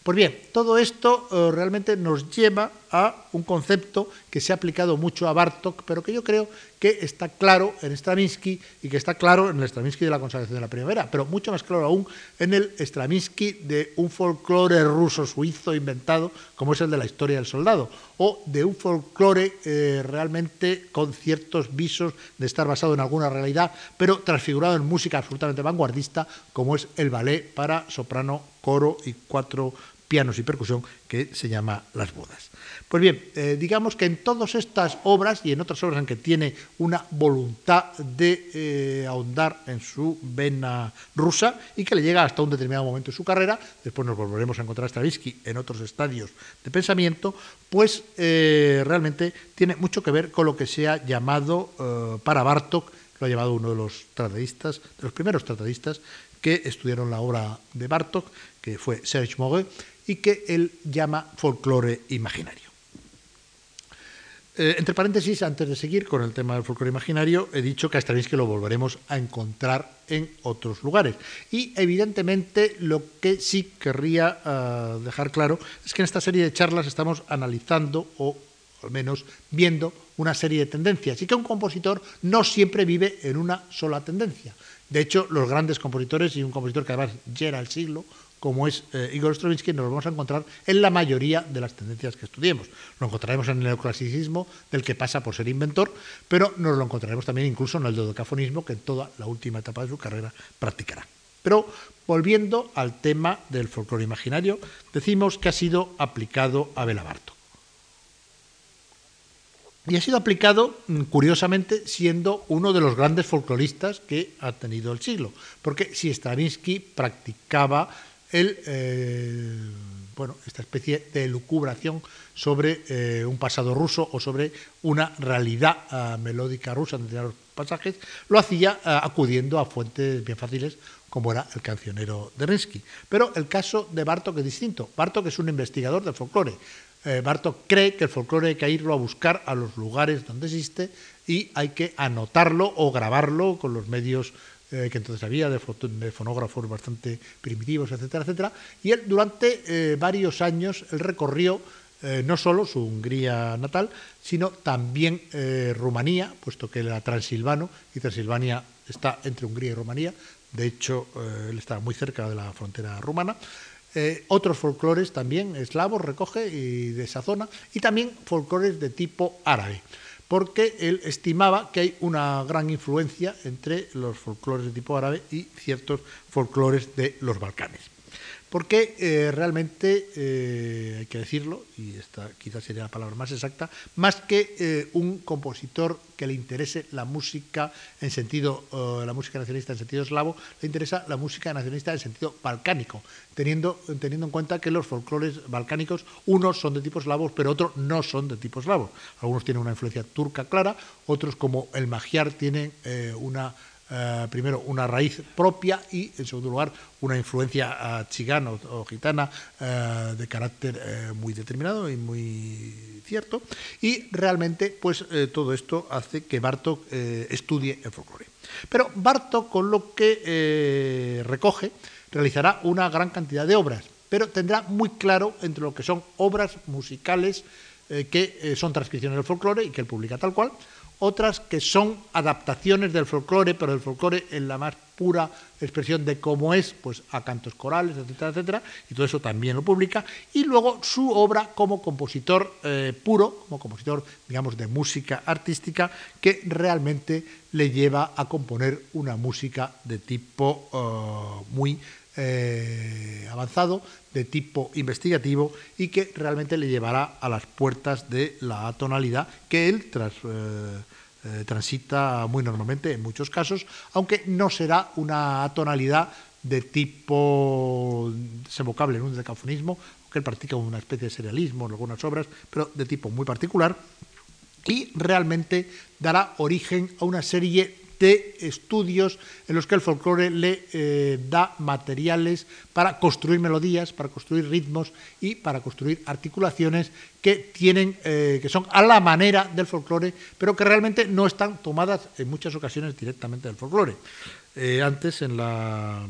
Pues bien, todo esto eh, realmente nos lleva a un concepto que se ha aplicado mucho a Bartok, pero que yo creo que está claro en Stravinsky y que está claro en el Stravinsky de la consagración de la primavera, pero mucho más claro aún en el Stravinsky de un folclore ruso suizo inventado como es el de la historia del soldado, o de un folclore eh, realmente con ciertos visos de estar basado en alguna realidad, pero transfigurado en música absolutamente vanguardista como es el ballet para soprano, coro y cuatro pianos y percusión que se llama Las Bodas. Pues bien, eh, digamos que en todas estas obras y en otras obras en que tiene una voluntad de eh, ahondar en su vena rusa y que le llega hasta un determinado momento de su carrera, después nos volveremos a encontrar a Stravinsky en otros estadios de pensamiento, pues eh, realmente tiene mucho que ver con lo que se ha llamado para Bartok, lo ha llamado uno de los tratadistas, de los primeros tratadistas que estudiaron la obra de Bartok, que fue Serge Moguet, y que él llama folclore imaginario. Eh, entre paréntesis, antes de seguir con el tema del folclore imaginario, he dicho que a Stravinsky lo volveremos a encontrar en otros lugares. Y evidentemente lo que sí querría eh, dejar claro es que en esta serie de charlas estamos analizando o al menos viendo una serie de tendencias y que un compositor no siempre vive en una sola tendencia. De hecho, los grandes compositores y un compositor que además llena el siglo, como es eh, Igor Stravinsky, nos lo vamos a encontrar en la mayoría de las tendencias que estudiemos. Lo encontraremos en el neoclasicismo, del que pasa por ser inventor, pero nos lo encontraremos también incluso en el dodecafonismo, que en toda la última etapa de su carrera practicará. Pero volviendo al tema del folclore imaginario, decimos que ha sido aplicado a Bela Bartok. Y ha sido aplicado, mm, curiosamente, siendo uno de los grandes folcloristas que ha tenido el siglo. Porque si Stravinsky practicaba el, eh, bueno, esta especie de lucubración sobre eh, un pasado ruso o sobre una realidad ah, melódica rusa en determinados pasajes, lo hacía ah, acudiendo a fuentes bien fáciles como era el cancionero de Rinsky. Pero el caso de Bartok es distinto. Bartok es un investigador del folclore. Eh, Bartok cree que el folclore hay que irlo a buscar a los lugares donde existe y hay que anotarlo o grabarlo con los medios eh, que entonces había, de, fonógrafos bastante primitivos, etcétera, etcétera. Y él durante eh, varios años él recorrió eh, no solo su Hungría natal, sino también Rumanía, puesto que era transilvano y Transilvania está entre Hungría y Rumanía. De hecho, él está muy cerca de la frontera rumana. otros folclores también eslavos recoge y de esa zona y también folclores de tipo árabe porque él estimaba que hay una gran influencia entre los folclores de tipo árabe y ciertos folclores de los Balcanes porque eh, realmente, eh, hay que decirlo, y esta quizás sería la palabra más exacta, más que eh, un compositor que le interese la música en sentido, la música nacionalista en sentido eslavo, le interesa la música nacionalista en sentido balcánico, teniendo, teniendo en cuenta que los folclores balcánicos, unos son de tipo eslavo, pero otros no son de tipo eslavo. Algunos tienen una influencia turca clara, otros como el magiar tienen una eh, primero, una raíz propia y, en segundo lugar, una influencia uh, chigana o, gitana eh, de carácter muy determinado y muy cierto. Y realmente, pues todo esto hace que Bartok estudie el folclore. Pero Bartok, con lo que recoge, realizará una gran cantidad de obras, pero tendrá muy claro entre lo que son obras musicales que son transcripciones del folclore y que él publica tal cual, otras que son adaptaciones del folclore, pero el folclore en la más pura expresión de cómo es, pues a cantos corales, etcétera, etcétera, y todo eso también lo publica, y luego su obra como compositor eh, puro, como compositor, digamos, de música artística, que realmente le lleva a componer una música de tipo eh, muy eh, avanzado, de tipo investigativo y que realmente le llevará a las puertas de la tonalidad que él eh, eh, transita muy normalmente en muchos casos, aunque no será una tonalidad de tipo desembocable en un decafonismo, que él practica una especie de serialismo en algunas obras, pero de tipo muy particular, y realmente dará origen a una serie de estudios en los que el folclore le eh, da materiales para construir melodías, para construir ritmos y para construir articulaciones que tienen, eh, que son a la manera del folclore, pero que realmente no están tomadas en muchas ocasiones directamente del folclore. Eh, antes, en la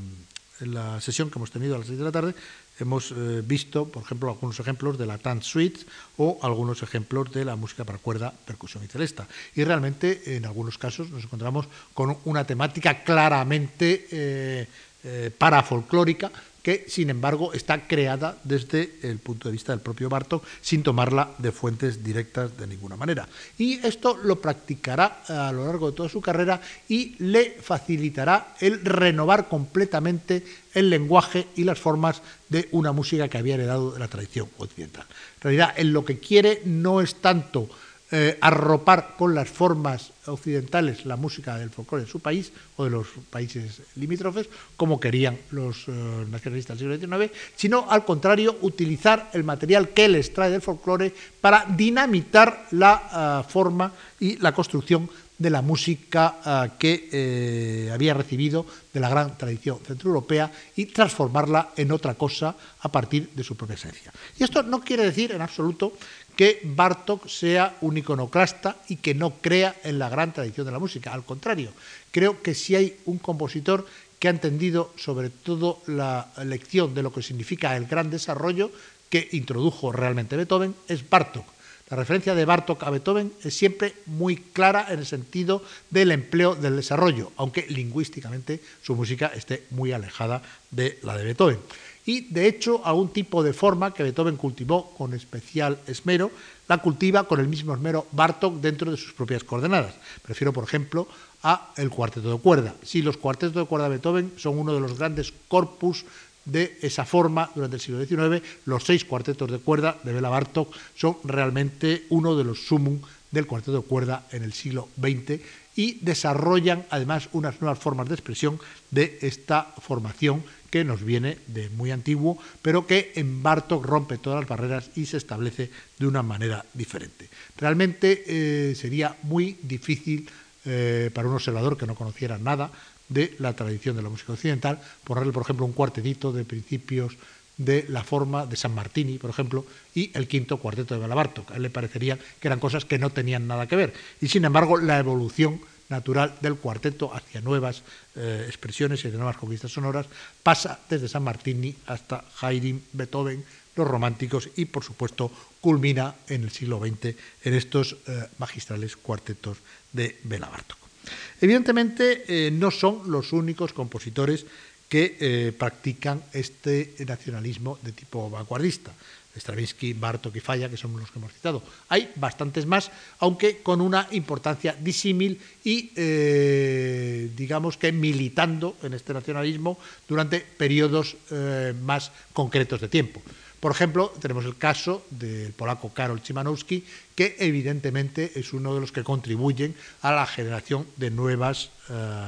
en la sesión que hemos tenido a las 6 de la tarde, hemos eh, visto, por ejemplo, algunos ejemplos de la Tant Suite o algunos ejemplos de la música para cuerda, percusión y celesta. Y realmente, en algunos casos, nos encontramos con una temática claramente eh, eh, parafolclórica, que sin embargo está creada desde el punto de vista del propio Bartok sin tomarla de fuentes directas de ninguna manera. Y esto lo practicará a lo largo de toda su carrera y le facilitará el renovar completamente el lenguaje y las formas de una música que había heredado de la tradición occidental. En realidad, en lo que quiere no es tanto eh, arropar con las formas occidentales la música del folclore de su país o de los países limítrofes, como querían los eh, nacionalistas del siglo XIX, sino al contrario, utilizar el material que les trae del folclore para dinamitar la eh, forma y la construcción de la música que había recibido de la gran tradición centroeuropea y transformarla en otra cosa a partir de su propia esencia. Y esto no quiere decir en absoluto que Bartok sea un iconoclasta y que no crea en la gran tradición de la música. Al contrario, creo que si hay un compositor que ha entendido sobre todo la lección de lo que significa el gran desarrollo que introdujo realmente Beethoven, es Bartok. La referencia de Bartok a Beethoven es siempre muy clara en el sentido del empleo del desarrollo, aunque lingüísticamente su música esté muy alejada de la de Beethoven y de hecho a un tipo de forma que Beethoven cultivó con especial esmero, la cultiva con el mismo esmero Bartok dentro de sus propias coordenadas. Prefiero, por ejemplo, a el cuarteto de cuerda. Sí, los cuartetos de cuerda de Beethoven son uno de los grandes corpus de esa forma durante el siglo XIX. Los seis cuartetos de cuerda de Bela Bartok son realmente uno de los sumum del cuarteto de cuerda en el siglo XX y desarrollan además unas nuevas formas de expresión de esta formación que nos viene de muy antiguo, pero que en Bartok rompe todas las barreras y se establece de una manera diferente. Realmente eh, sería muy difícil eh, para un observador que no conociera nada de la tradición de la música occidental ponerle, por ejemplo, un cuartetito de principios de la forma de San Martini, por ejemplo, y el quinto cuarteto de Balabartok. A él le parecería que eran cosas que no tenían nada que ver. Y sin embargo, la evolución natural del cuarteto hacia nuevas eh, expresiones y de nuevas conquistas sonoras pasa desde San Martini hasta Haydn, Beethoven, los románticos y, por supuesto, culmina en el siglo XX en estos eh, magistrales cuartetos de Bela. Evidentemente, eh, no son los únicos compositores que practican este nacionalismo de tipo vanguardista. Stravinsky, Bartok y Falla, que son los que hemos citado. Hay bastantes más, aunque con una importancia disímil y, eh, digamos que militando en este nacionalismo durante periodos eh, más concretos de tiempo. Por ejemplo, tenemos el caso del polaco Karol Chimanowski, que evidentemente es uno de los que contribuyen a la generación de nuevas eh,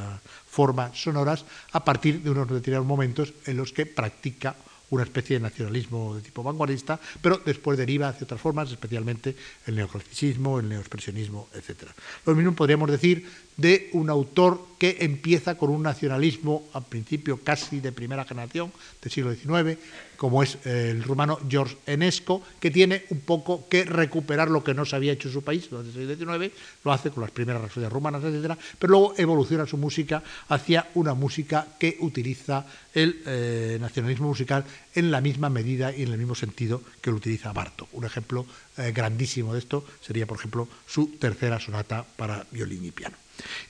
formas sonoras a partir de unos determinados momentos en los que practica una especie de nacionalismo de tipo vanguardista, pero después deriva hacia otras formas, especialmente el neoclasicismo, el neoexpresionismo, etc. Lo mismo podríamos decir de un autor que empieza con un nacionalismo al principio casi de primera generación del siglo XIX, como es eh, el rumano George Enesco, que tiene un poco que recuperar lo que no se había hecho en su país durante el siglo XIX, lo hace con las primeras refugias rumanas, etc., pero luego evoluciona su música hacia una música que utiliza el eh, nacionalismo musical en la misma medida y en el mismo sentido que lo utiliza Bartok. Un ejemplo eh, grandísimo de esto sería, por ejemplo, su tercera sonata para violín y piano.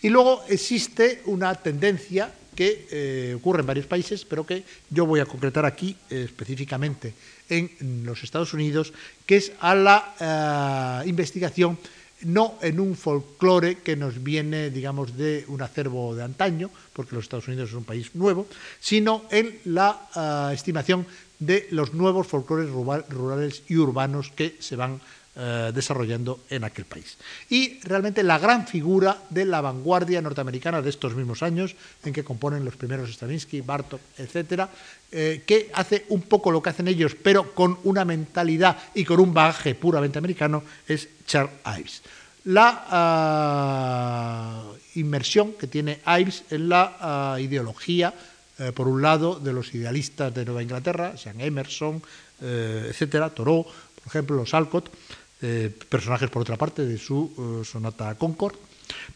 Y luego existe una tendencia que eh, ocurre en varios países, pero que yo voy a concretar aquí eh, específicamente en los Estados Unidos, que es a la investigación no en un folclore que nos viene, digamos, de un acervo de antaño, porque los Estados Unidos es un país nuevo, sino en la estimación de los nuevos folclores rurales y urbanos que se van eh, desarrollando en aquel país. Y realmente la gran figura de la vanguardia norteamericana de estos mismos años, en que componen los primeros Stravinsky, Bartok, etcétera, eh, que hace un poco lo que hacen ellos, pero con una mentalidad y con un bagaje puramente americano, es Charles Ives. La ah, inmersión que tiene Ives en la ah, ideología eh, por un lado, de los idealistas de Nueva Inglaterra, sean Emerson, eh, etcétera, Thoreau, por ejemplo, los Alcott, eh, personajes por otra parte de su sonata Concord,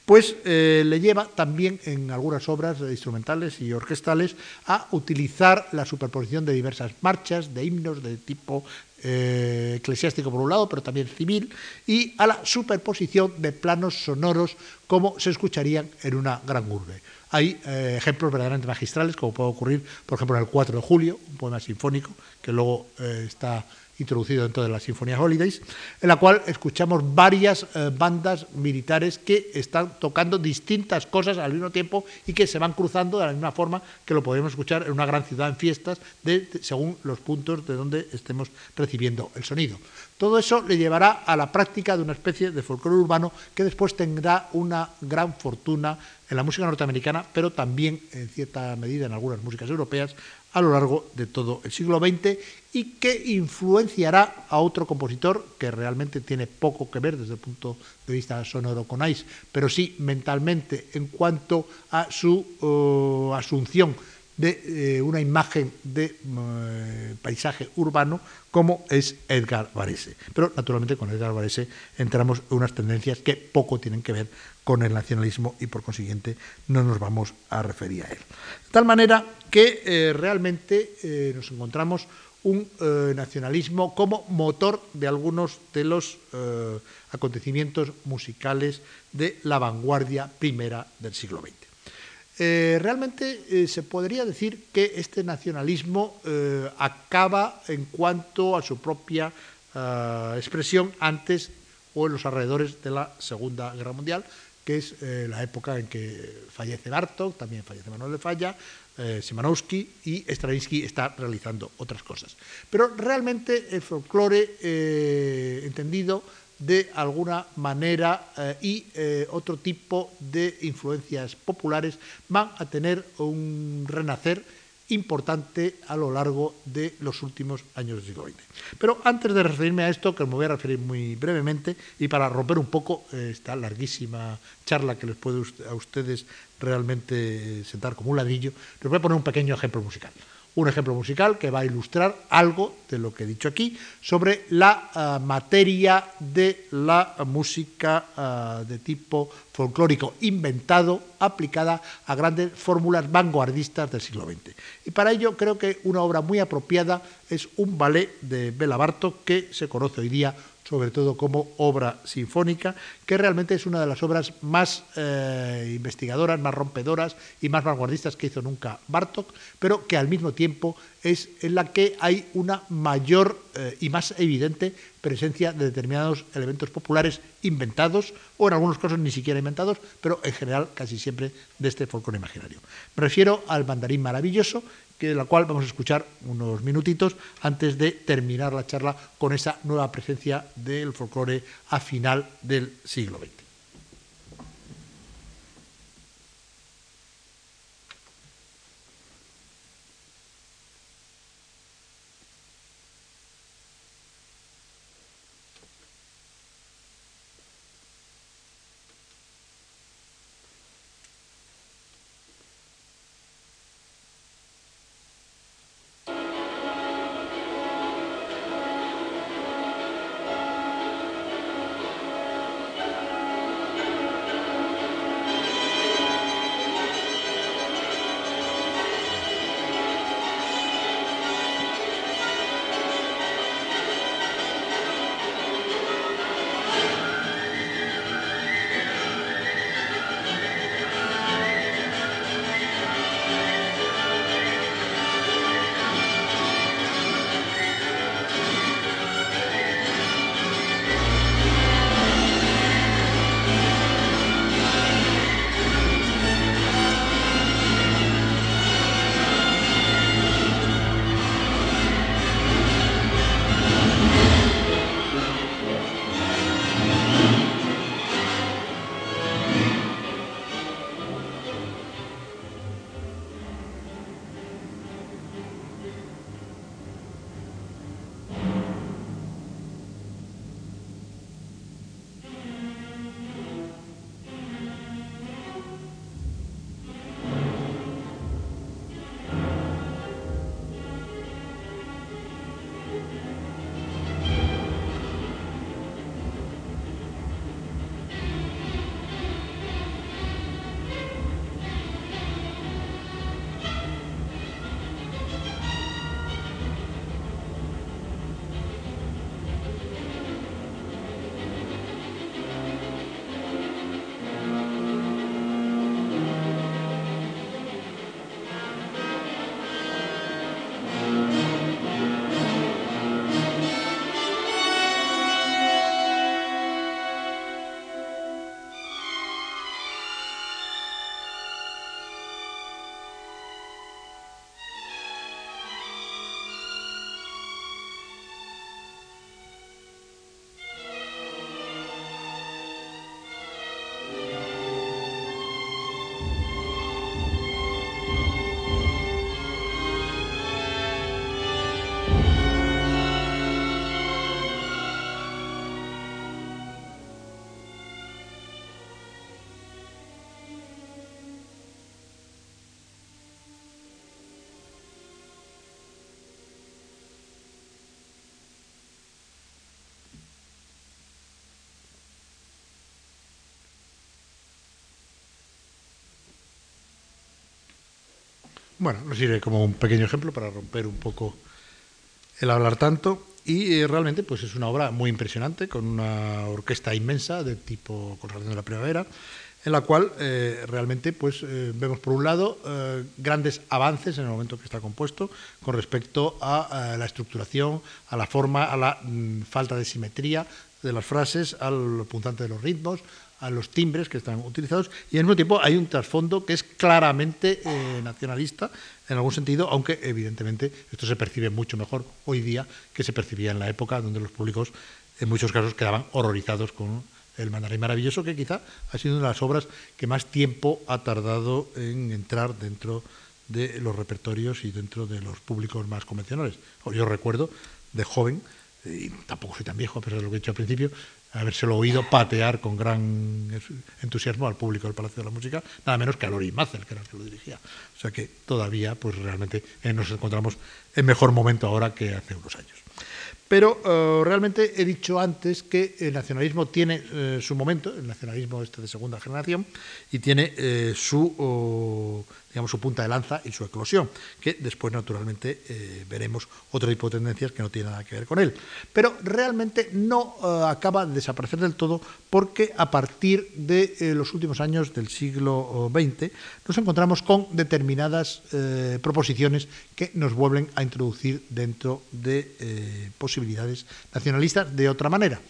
pues eh, le lleva también en algunas obras instrumentales y orquestales a utilizar la superposición de diversas marchas, de himnos de tipo eh, eclesiástico por un lado, pero también civil, y a la superposición de planos sonoros como se escucharían en una gran urbe. Hay eh, ejemplos verdaderamente magistrales, como puede ocurrir, por ejemplo, en el 4 de julio, un poema sinfónico que luego está introducido dentro de la Sinfonía Holidays, en la cual escuchamos varias eh, bandas militares que están tocando distintas cosas al mismo tiempo y que se van cruzando de la misma forma que lo podemos escuchar en una gran ciudad en fiestas, de, según los puntos de donde estemos recibiendo el sonido. Todo eso le llevará a la práctica de una especie de folclore urbano que después tendrá una gran fortuna en la música norteamericana, pero también en cierta medida en algunas músicas europeas, a lo largo de todo el siglo XX y que influenciará a otro compositor que realmente tiene poco que ver desde el punto de vista sonoro con Ice, pero sí mentalmente en cuanto a su uh, asunción de eh, una imagen de eh, paisaje urbano como es Edgar Varese. Pero naturalmente con Edgar Varese entramos en unas tendencias que poco tienen que ver con el nacionalismo y por consiguiente no nos vamos a referir a él. De tal manera que eh, realmente nos encontramos un nacionalismo como motor de algunos de los acontecimientos musicales de la vanguardia primera del siglo XX. Eh, realmente eh, se podría decir que este nacionalismo eh, acaba en cuanto a su propia expresión antes o en los alrededores de la Segunda Guerra Mundial, que es la época en que fallece Bartok, también fallece Manuel de Falla, Simanowski y Stravinsky está realizando otras cosas. Pero realmente el folclore entendido de alguna manera eh, y eh, otro tipo de influencias populares van a tener un renacer importante a lo largo de los últimos años del siglo XX. Pero antes de referirme a esto, que me voy a referir muy brevemente, y para romper un poco eh, esta larguísima charla que les puede a ustedes realmente sentar como un ladrillo, les voy a poner un pequeño ejemplo musical un ejemplo musical que va a ilustrar algo de lo que he dicho aquí sobre la uh, materia de la música uh, de tipo folclórico inventado, aplicada a grandes fórmulas vanguardistas del siglo XX. Y para ello creo que una obra muy apropiada es un ballet de Bela Bartok que se conoce hoy día sobre todo como obra sinfónica, que realmente es una de las obras más eh, investigadoras, más rompedoras y más vanguardistas que hizo nunca Bartok, pero que al mismo tiempo es en la que hay una mayor eh, y más evidente presencia de determinados elementos populares inventados, o en algunos casos ni siquiera inventados, pero en general casi siempre de este folclore imaginario. Me refiero al mandarín maravilloso, que de la cual vamos a escuchar unos minutitos antes de terminar la charla con esa nueva presencia del folclore a final del siglo XX. Bueno, nos sirve como un pequeño ejemplo para romper un poco el hablar tanto. Y eh, realmente pues es una obra muy impresionante, con una orquesta inmensa de tipo Consagración de la Primavera, en la cual eh, realmente pues, eh, vemos por un lado grandes avances en el momento que está compuesto con respecto a, la estructuración, a la forma, a la mm, falta de simetría de las frases, al puntante de los ritmos, a los timbres que están utilizados y al mismo tiempo hay un trasfondo que es claramente eh, nacionalista en algún sentido, aunque evidentemente esto se percibe mucho mejor hoy día que se percibía en la época donde los públicos en muchos casos quedaban horrorizados con el mandarín maravilloso, que quizá ha sido una de las obras que más tiempo ha tardado en entrar dentro de los repertorios y dentro de los públicos más convencionales. Yo recuerdo de joven, y tampoco soy tan viejo, a pesar de lo que he dicho al principio, habérselo oído patear con gran entusiasmo al público del Palacio de la Música, nada menos que a Lori Mazel, que era el que lo dirigía. O sea que todavía, pues realmente eh, nos encontramos en mejor momento ahora que hace unos años. Pero eh, realmente he dicho antes que el nacionalismo tiene eh, su momento, el nacionalismo este de segunda generación, y tiene su, digamos, su punta de lanza y su eclosión, que después naturalmente eh, veremos otro tipo que no tienen nada que ver con él. Pero realmente no eh, acaba de desaparecer del todo porque a partir de eh, los últimos años del siglo XX nos encontramos con determinadas proposiciones que nos vuelven a introducir dentro de posibilidades nacionalistas de otra manera.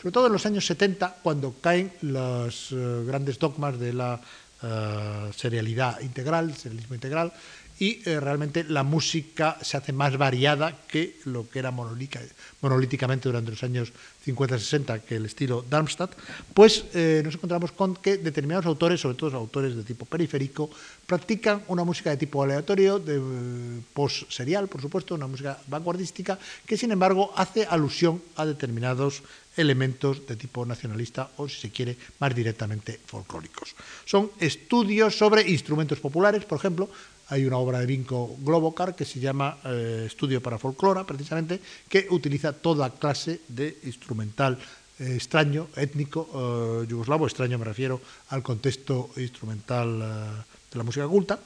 Sobre todo en los años 70, cuando caen los grandes dogmas de la uh, serialidad integral, serialismo integral, y eh, realmente la música se hace más variada que lo que era monolíticamente durante los años 50-60, que el estilo Darmstadt, pues eh, nos encontramos con que determinados autores, sobre todo autores de tipo periférico, practican una música de tipo aleatorio, de eh, post-serial, por supuesto, una música vanguardística, que sin embargo hace alusión a determinados elementos de tipo nacionalista o, si se quiere, más directamente folclóricos. Son estudios sobre instrumentos populares, por ejemplo, hay una obra de Vinco Globocar que se llama eh, Estudio para Folclora, precisamente, que utiliza toda clase de instrumental eh, extraño, étnico, eh, yugoslavo, extraño me refiero al contexto instrumental de la música culta,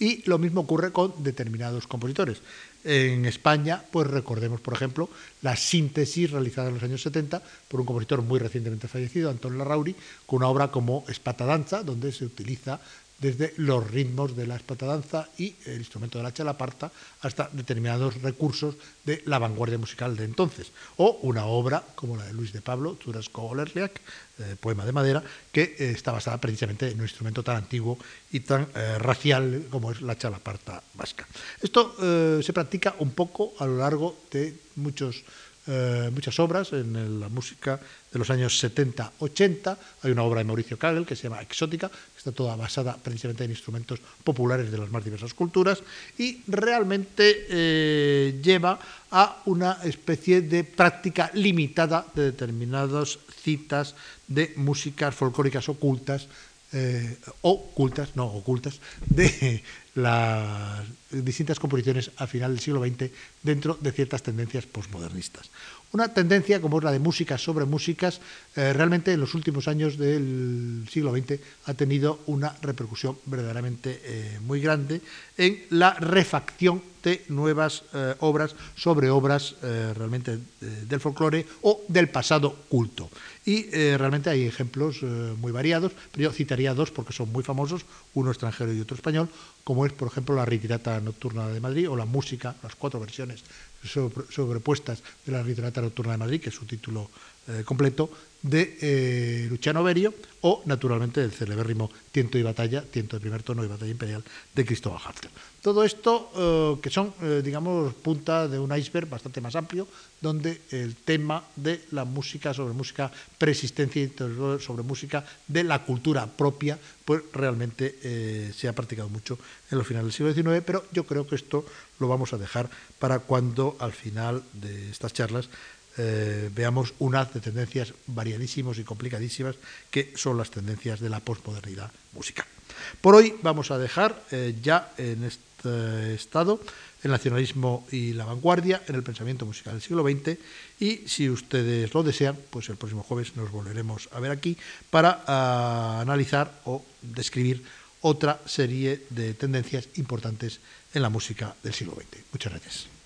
y lo mismo ocurre con determinados compositores. En España, pues recordemos, por ejemplo, la síntesis realizada en los años 70 por un compositor muy recientemente fallecido, Antonio Larrauri, con una obra como Espata Danza, donde se utiliza desde los ritmos de la espatadanza y el instrumento de la chalaparta hasta determinados recursos de la vanguardia musical de entonces. O una obra como la de Luis de Pablo, Turasco Olerliak, eh, poema de madera, que eh, está basada precisamente en un instrumento tan antiguo y tan eh, racial como es la chalaparta vasca. Esto se practica un poco a lo largo de muchos eh, muchas obras en la música de los años 70-80. Hay una obra de Mauricio Kagel que se llama Exótica, que está toda basada precisamente en instrumentos populares de las más diversas culturas y realmente eh, lleva a una especie de práctica limitada de determinadas citas de músicas folclóricas ocultas eh, ocultas, no ocultas, de las distintas composiciones a final del siglo XX dentro de ciertas tendencias postmodernistas. Una tendencia como es la de músicas sobre músicas, eh, realmente en los últimos años del siglo XX ha tenido una repercusión verdaderamente eh, muy grande en la refacción de nuevas eh, obras sobre obras realmente del folclore o del pasado culto. Y realmente hay ejemplos muy variados, pero yo citaría dos porque son muy famosos, uno extranjero y otro español, como es, por ejemplo, la Ritirata Nocturna de Madrid o la música, las cuatro versiones sobrepuestas de la Ritirata Nocturna de Madrid, que es su título eh, completo, de eh, Luciano Berio o, naturalmente, del celebérrimo Tiento y Batalla, Tiento de primer tono y Batalla Imperial de Cristóbal Hartel. Todo esto, eh, que son, digamos, punta de un iceberg bastante más amplio, donde el tema de la música sobre música preexistencia y sobre música de la cultura propia, pues realmente se ha practicado mucho en los finales del siglo XIX, pero yo creo que esto lo vamos a dejar para cuando al final de estas charlas eh, veamos unas de tendencias variadísimas y complicadísimas que son las tendencias de la posmodernidad musical. Por hoy vamos a dejar eh, ya en este estado el nacionalismo y la vanguardia en el pensamiento musical del siglo XX y si ustedes lo desean, pues el próximo jueves nos volveremos a ver aquí para ah, analizar o describir otra serie de tendencias importantes en la música del siglo XX. Muchas gracias.